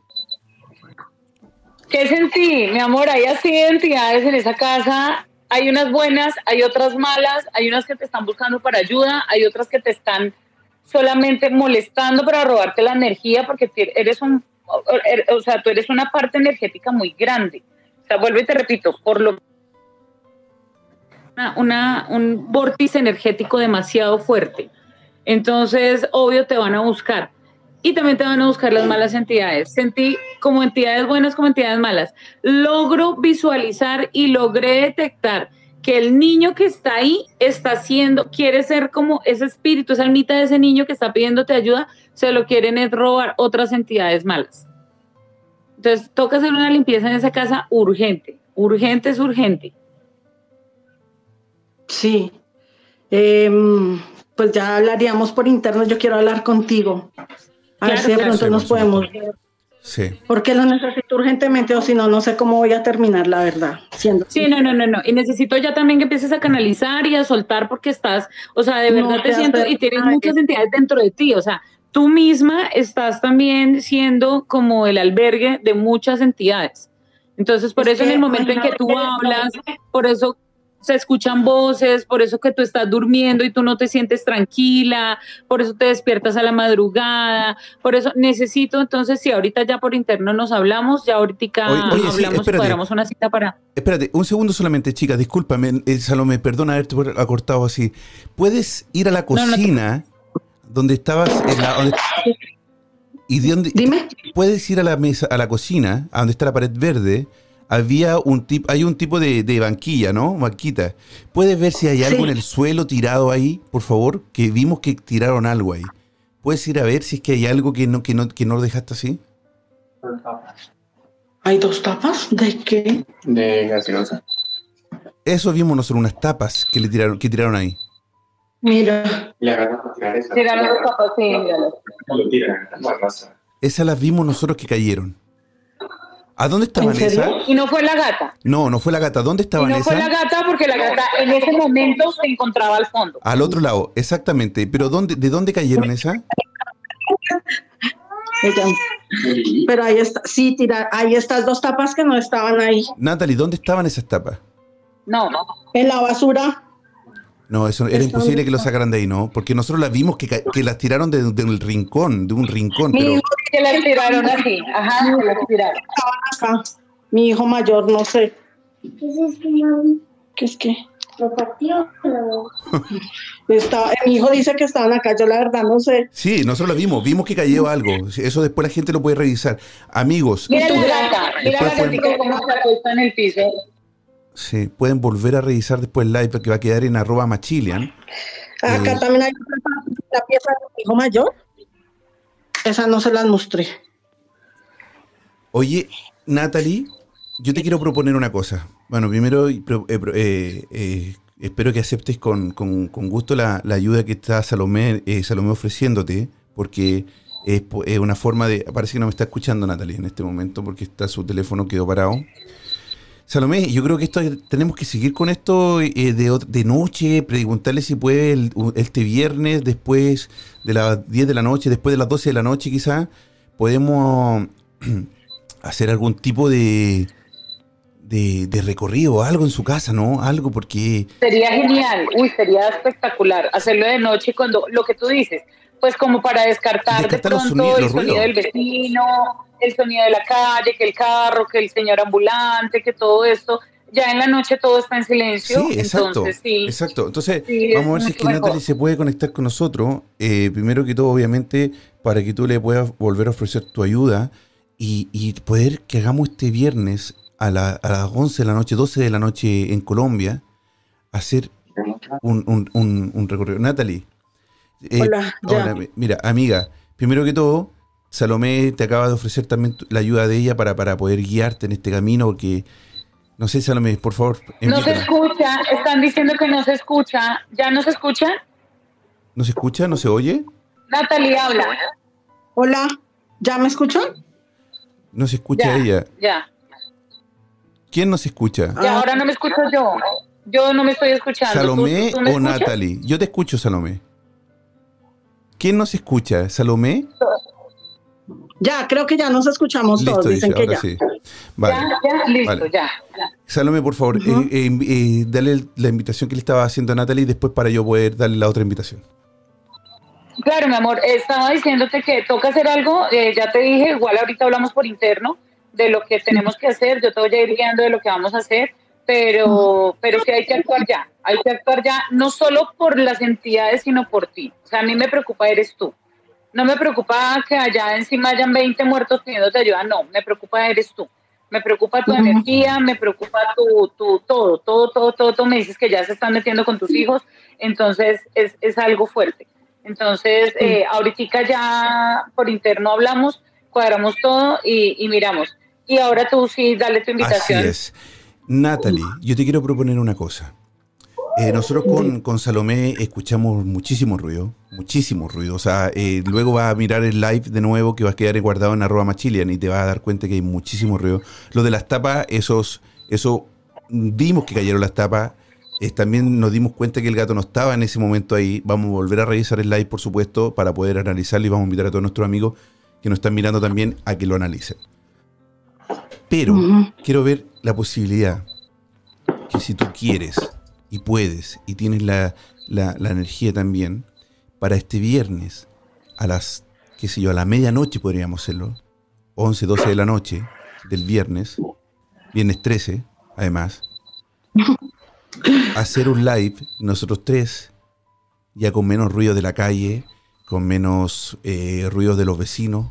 ¿Qué sentí? Mi amor, hay así de entidades en esa casa. Hay unas buenas, hay otras malas, hay unas que te están buscando para ayuda, hay otras que te están solamente molestando para robarte la energía porque eres un, o sea, tú eres una parte energética muy grande. O sea, vuelvo y te repito, por lo una, una- un vórtice energético demasiado fuerte. Entonces, obvio, te van a buscar. Y también te van a buscar las malas entidades. Sentí como entidades buenas como entidades malas. Logro visualizar y logré detectar que el niño que está ahí está haciendo, quiere ser como ese espíritu, esa almita de ese niño que está pidiéndote ayuda, se lo quieren es robar otras entidades malas. Entonces, toca hacer una limpieza en esa casa urgente. Urgente es urgente. Sí. Em, pues ya hablaríamos por interno. Yo quiero hablar contigo. A ver Claro, si de pronto nos podemos ver. Sí. Porque lo necesito urgentemente o si no, no sé cómo voy a terminar, la verdad. Siendo Sí, no, no, no, no. Y necesito ya también que empieces a canalizar y a soltar porque estás, o sea, de verdad te te siento y tienes muchas entidades dentro de ti. O sea, tú misma estás también siendo como el albergue de muchas entidades. Entonces, por Es eso en el momento en que tú hablas, por eso se escuchan voces, por eso que tú estás durmiendo y tú no te sientes tranquila, por eso te despiertas a la madrugada, por eso necesito, entonces, si ahorita ya por interno nos hablamos, ya ahorita Oye, oye, sí, hablamos, espérate. cuadramos una cita para... Espérate, un segundo solamente, chica, discúlpame, eh, Salomé, perdona haberte por- acortado así. ¿Puedes ir a la No, no te- cocina donde estabas en la- donde- y de dónde Dime. puedes ir a la mesa, a la cocina, a donde está la pared verde? Había un tipo, hay un tipo de, de banquilla, ¿no? Banquita. ¿Puedes ver si hay algo Sí. en el suelo tirado ahí, por favor? Que vimos que tiraron algo ahí. ¿Puedes ir a ver si es que hay algo que no, que no, que no lo dejaste así? ¿Hay dos tapas? ¿De qué? de gaseosa. Eso vimos nosotros, unas tapas que le tiraron, que tiraron ahí. Mira, Le tirar esa. Tiraron los zapatos, sí, raza. Esas las vimos nosotros que cayeron. ¿A dónde estaban ¿En serio? esas? Y no fue la gata. No, no fue la gata. ¿Dónde Y estaban no fue la gata porque la gata en ese momento se encontraba al fondo. Al otro lado, exactamente. Pero ¿dónde, ¿de dónde cayeron esas? ella. Pero ahí está, sí, tira, hay estas dos tapas que no estaban ahí. Natalie, ¿dónde estaban esas tapas? No, En la basura. No, eso era imposible que lo sacaran de ahí, ¿no? Porque nosotros las vimos que, que las tiraron de, de un rincón, de un rincón, Mi pero hijo que las tiraron así. Ajá, que las tiraron. acá, mi hijo mayor, no sé. ¿Qué es que? ¿Lo partió? Está, mi hijo dice que estaban acá, yo la verdad no sé. sí, nosotros las vimos, vimos que cayó algo. Eso después la gente lo puede revisar. Amigos, Mira la gata, mira la gatita como se acuesta en el piso. sí, pueden volver a revisar después el live que va a quedar en arroba machilian. Acá Eh. también hay la pieza de mi hijo mayor. Esa no se las mostré. Oye, Natalie, yo te quiero proponer una cosa. Bueno, primero eh, eh, eh, espero que aceptes con, con- con gusto la, la ayuda que está Salomé, eh, Salomé ofreciéndote, porque es, po- es una forma de... Parece que no me está escuchando Natalie en este momento porque está su teléfono quedó parado. Salomé, yo creo que esto tenemos que seguir con esto eh, de, de noche, preguntarle si puede el- este viernes, después de las 10 de la noche, después de las 12 de la noche quizá, podemos hacer algún tipo de, de, de recorrido, algo en su casa, ¿no? Algo porque... Sería genial, uy, sería espectacular hacerlo de noche cuando lo que tú dices, pues como para descartar, Descartar de los pronto sonidos, el sonido del vecino, el sonido de la calle, que el carro, que el señor ambulante, que todo esto. Ya en la noche todo está en silencio, Sí, exacto. entonces sí. Exacto. Entonces, Sí, vamos a ver si es que mejor. Natalie se puede conectar con nosotros. eh, primero que todo, obviamente, para que tú le puedas volver a ofrecer tu ayuda y, y poder que hagamos este viernes a, la- a las 11 de la noche, 12 de la noche en Colombia, hacer un, un- un- un recorrido. Natalie. Eh, Hola, ya. hola, mi- mira, amiga, primero que todo, Salomé te acaba de ofrecer también la ayuda de ella para, para poder guiarte en este camino, porque, no sé, Salomé, por favor, No se escucha, están diciendo que no se escucha. ¿Ya no se escucha? ¿No se escucha? ¿No se oye? Natalie habla. Hola, ¿ya me escuchan? No se escucha Ya, ella. ya. ¿Quién no se escucha? Y Ah. ahora no me escucho yo. Yo no me estoy escuchando. ¿Tú- ¿Salomé tú me o escuchas? Natalie? Yo te escucho, Salomé. ¿Quién no se escucha? ¿Salomé? Ya, creo que ya nos escuchamos todos, Listo, dicen dice, que ahora ya. sí. Vale. Ya, ya, listo, Vale. ya. ya. Salomé, por favor, eh, eh, eh, dale la invitación que le estaba haciendo a Natalie y después para yo poder darle la otra invitación. Claro, mi amor, estaba diciéndote que toca hacer algo, eh, ya te dije, igual ahorita hablamos por interno de lo que tenemos que hacer, yo te voy a ir guiando de lo que vamos a hacer, pero, pero sí hay que actuar ya, hay que actuar ya, no solo por las entidades, sino por ti. O sea, a mí me preocupa eres tú. No me preocupa que allá encima hayan 20 muertos pidiéndote ayuda, no, me preocupa eres tú. Me preocupa tu energía, me preocupa tu, tu todo, todo, todo, todo, todo. Me dices que ya se están metiendo con tus hijos, entonces es, es algo fuerte. Entonces, eh, ahorita ya por interno hablamos, cuadramos todo y, y miramos. Y ahora tú sí, dale tu Así invitación. es. Natalie, yo te quiero proponer una cosa. Eh, nosotros con, con Salomé escuchamos muchísimo ruido, muchísimo ruido. O sea, eh, luego vas a mirar el live de nuevo que vas a quedar guardado en arroba machilian y te vas a dar cuenta que hay muchísimo ruido. Lo de las tapas, esos, eso vimos que cayeron las tapas. Eh, también nos dimos cuenta que el gato no estaba en ese momento ahí. Vamos a volver a revisar el live, por supuesto, para poder analizarlo y vamos a invitar a todos nuestros amigos que nos están mirando también a que lo analicen. Pero quiero ver la posibilidad que si tú quieres y puedes y tienes la, la- la energía también, para este viernes a las, qué sé yo, a la medianoche podríamos hacerlo, 11, 12 de la noche del viernes, viernes 13, además, hacer un live, nosotros tres, ya con menos ruido de la calle, con menos eh, ruido de los vecinos,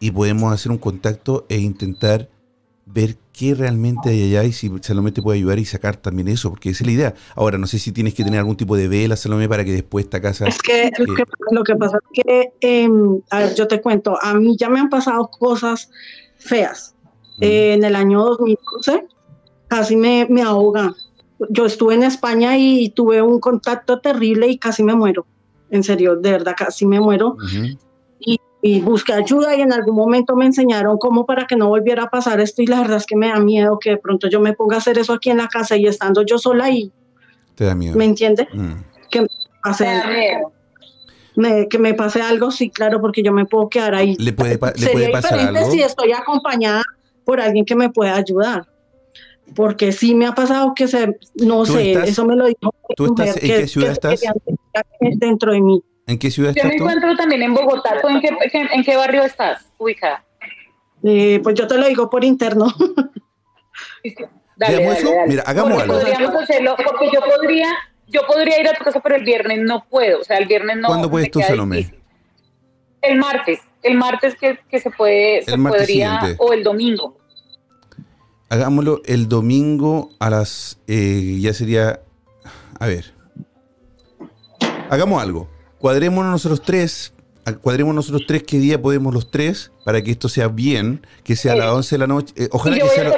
y podemos hacer un contacto e intentar ver qué realmente hay allá y si Salomé te puede ayudar y sacar también eso, porque esa es la idea. Ahora, no sé si tienes que tener algún tipo de vela, Salomé, para que después esta casa... Es que lo, que lo que pasa es que, em, a ver, yo te cuento, a mí ya me han pasado cosas feas. Eh, en el año 2011 casi me, me ahoga. Yo estuve en España y tuve un contacto terrible y casi me muero. En serio, de verdad, casi me muero. Y busqué ayuda y en algún momento me enseñaron cómo para que no volviera a pasar esto y la verdad es que me da miedo que de pronto yo me ponga a hacer eso aquí en la casa y estando yo sola y Te da miedo. me entiende Mm. Hace- da miedo. me- que me pase algo sí claro porque yo me puedo quedar ahí ¿Le puede, pa- le puede pasar diferente algo? si estoy acompañada por alguien que me pueda ayudar porque sí me ha pasado que se no ¿Tú sé estás- eso me lo dijo tú estás- mujer, en que- qué ciudad que estás? dentro de mí ¿En qué ciudad Yo estás me tú? encuentro también en Bogotá. ¿Tú en qué, en qué barrio estás ubicada? Eh, pues yo te lo digo por interno Dale, ¿Hagamos dale, eso? dale. Mira, hagamos porque algo. podríamos hacerlo, porque yo podría, yo podría ir a tu casa, pero el viernes no puedo. O sea, el viernes no. ¿Cuándo puedes me tú, Salomé? difícil. El martes. El martes que, que se puede, se martes podría, siguiente. o el domingo. Hagámoslo el domingo a las... eh, ya sería... A ver. Hagamos algo. Cuadrémonos nosotros tres. Cuadremos nosotros tres qué día podemos los tres para que esto sea bien, que sea a las 11 de la noche. eh, ojalá que sea.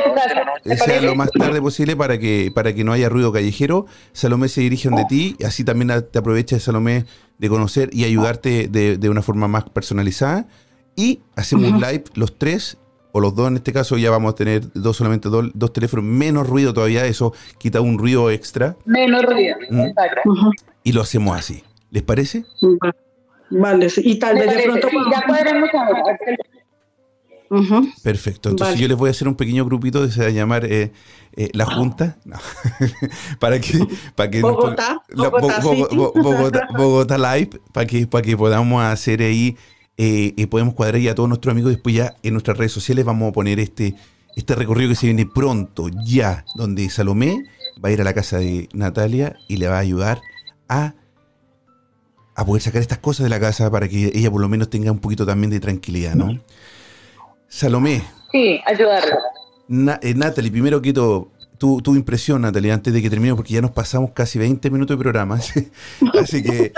¿te eh, sea lo más tarde posible para que, para que no haya ruido callejero. Salomé se dirige de ti, y así también te aprovecha Salomé de conocer y ayudarte de, de una forma más personalizada. Y hacemos un live los tres, o los dos en este caso, ya vamos a tener dos solamente dos, dos teléfonos, menos ruido todavía, eso quita un ruido extra, Menos ruido. Mm. Exacto. Y lo hacemos así. ¿Les parece? Va- Vale, sí, y tal vez de pronto. sí, ya ahora. Ujú. Perfecto. Entonces Vale. yo les voy a hacer un pequeño grupito que se va a llamar eh, eh, La Junta. No. para que, para que Bogotá, la- Bogotá Bo- Bo- City. Bo- Bogotá, Bogotá Live, para que, para que podamos hacer ahí, eh, y podemos cuadrar ya a todos nuestros amigos. Después ya en nuestras redes sociales vamos a poner este, este recorrido que se viene pronto, ya, donde Salomé va a ir a la casa de Natalia y le va a ayudar a a poder sacar estas cosas de la casa para que ella por lo menos tenga un poquito también de tranquilidad, ¿no? Salomé, Sí, ayudarla. Na- eh, Natalie, primero que todo, tu, tu impresión, Natalie, antes de que termine, porque ya nos pasamos casi 20 minutos de programa. Así que,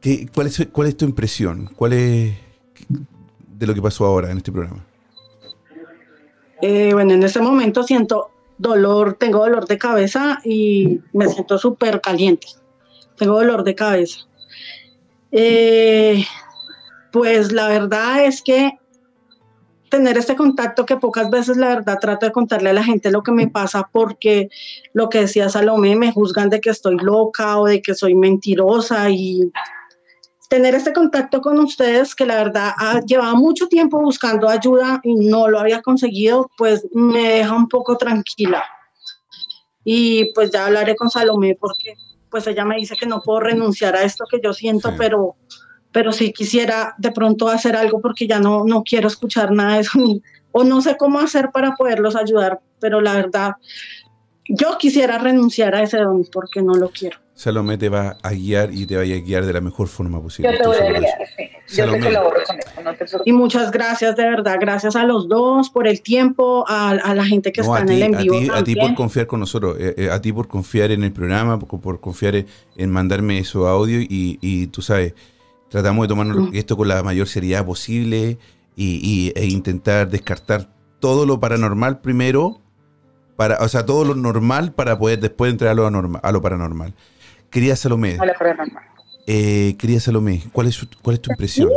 que- ¿cuál, es, ¿cuál es tu impresión? ¿Cuál es de lo que pasó ahora en este programa? Eh, bueno, en este momento siento dolor, tengo dolor de cabeza y me siento súper caliente. Tengo dolor de cabeza. Eh, pues la verdad es que tener este contacto que pocas veces la verdad trato de contarle a la gente lo que me pasa porque lo que decía Salomé me juzgan de que estoy loca o de que soy mentirosa y tener este contacto con ustedes que la verdad ha llevado mucho tiempo buscando ayuda y no lo había conseguido pues me deja un poco tranquila. Y pues ya hablaré con Salomé porque pues ella me dice que no puedo renunciar a esto que yo siento Sí. pero pero sí quisiera de pronto hacer algo porque ya no, no quiero escuchar nada de eso, ni- o no sé cómo hacer para poderlos ayudar, pero la verdad, yo quisiera renunciar a ese don porque no lo quiero. Salomé te va a guiar y te va a guiar de la mejor forma posible. Yo te voy a guiar, sí. Yo te colaboro con eso, no te preocupes. Y muchas gracias, de verdad. Gracias a los dos por el tiempo, a, a la gente que No, está en el a envío. ti, a ti por confiar con nosotros, eh, eh, a ti por confiar en el programa, por, por confiar en, en mandarme esos audios y, y tú sabes, tratamos de tomarnos Mm. esto con la mayor seriedad posible y, y- e intentar descartar todo lo paranormal primero, para, o sea, todo lo normal para poder después entrar a lo, anorma- a lo paranormal. Querida Salomé, Hola, paranormal. eh, querida Salomé, ¿cuál es, su- ¿cuál es tu impresión?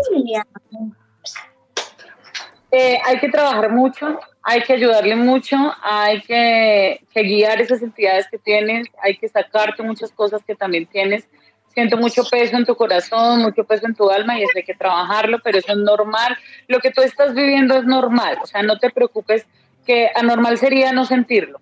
Eh, hay que trabajar mucho, hay que ayudarle mucho, hay que, que guiar esas entidades que tienes, hay que sacarte muchas cosas que también tienes. Siento mucho peso en tu corazón, mucho peso en tu alma y eso hay que trabajarlo, pero eso es normal. Lo que tú estás viviendo es normal, o sea, no te preocupes que anormal sería no sentirlo.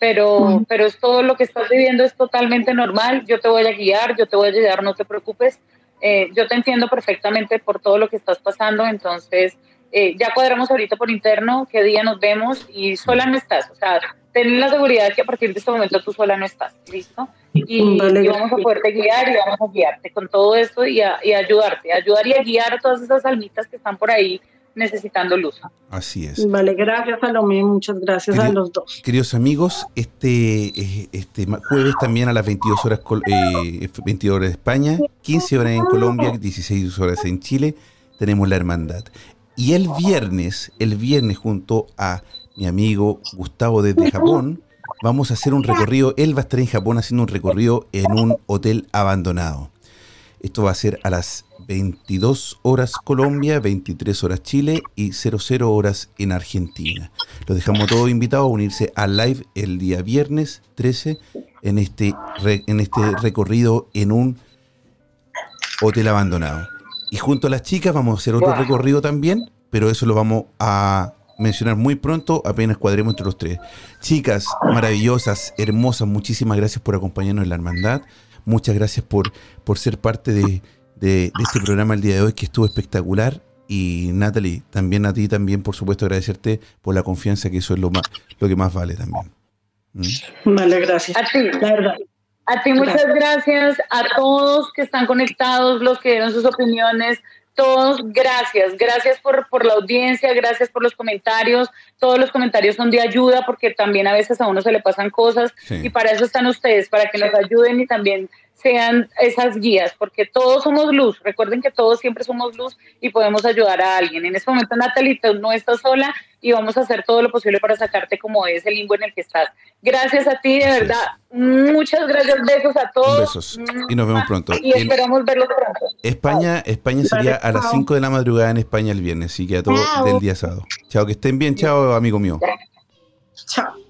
Pero, pero es todo lo que estás viviendo es totalmente normal. Yo te voy a guiar, yo te voy a ayudar, no te preocupes. Eh, yo te entiendo perfectamente por todo lo que estás pasando, entonces eh, ya cuadramos ahorita por interno qué día nos vemos y sola no estás, o sea, ten la seguridad que a partir de este momento tú sola no estás, ¿listo? Y, Vale, y vamos a poderte guiar y vamos a guiarte con todo esto y, a, y ayudarte, ayudar y a guiar a todas esas almitas que están por ahí necesitando luz. Así es. Vale, gracias, Salomé. Muchas gracias a los dos. Queridos amigos, este, este jueves también a las 22 horas, eh, 22 horas de España, 15 horas en Colombia, 16 horas en Chile, tenemos la hermandad. Y el viernes, el viernes junto a mi amigo Gustavo desde Japón, vamos a hacer un recorrido, él va a estar en Japón haciendo un recorrido en un hotel abandonado. Esto va a ser a las 22 horas Colombia, 23 horas Chile y 00 horas en Argentina. Los dejamos todos invitados a unirse al live el día viernes 13 en este, en este recorrido en un hotel abandonado. Y junto a las chicas vamos a hacer otro recorrido también, pero eso lo vamos a mencionar muy pronto, apenas cuadremos entre los tres. Chicas maravillosas, hermosas, muchísimas gracias por acompañarnos en la hermandad. Muchas gracias por, por ser parte de, de- de este programa el día de hoy, que estuvo espectacular. Y Natalie, también a ti, también, por supuesto, agradecerte por la confianza, que eso es lo, más, lo que más vale también. ¿Mm? Vale, gracias. A ti. La verdad. A ti muchas gracias, a todos que están conectados, los que dieron sus opiniones, todos gracias, gracias por, por la audiencia, gracias por los comentarios, todos los comentarios son de ayuda porque también a veces a uno se le pasan cosas Sí. y para eso están ustedes, para que nos ayuden y también sean esas guías, porque todos somos luz, recuerden que todos siempre somos luz y podemos ayudar a alguien. En este momento, Natalie, tú no estás sola y vamos a hacer todo lo posible para sacarte como de ese limbo en el que estás. Gracias a ti, de verdad. Muchas gracias, besos a todos. Besos. Y nos vemos pronto. Y En esperamos verlos pronto. España, España sería a las chao. 5 de la madrugada en España el viernes, así que a todos Chao. del día sábado. Chao, que estén bien, chao, amigo mío. Chao.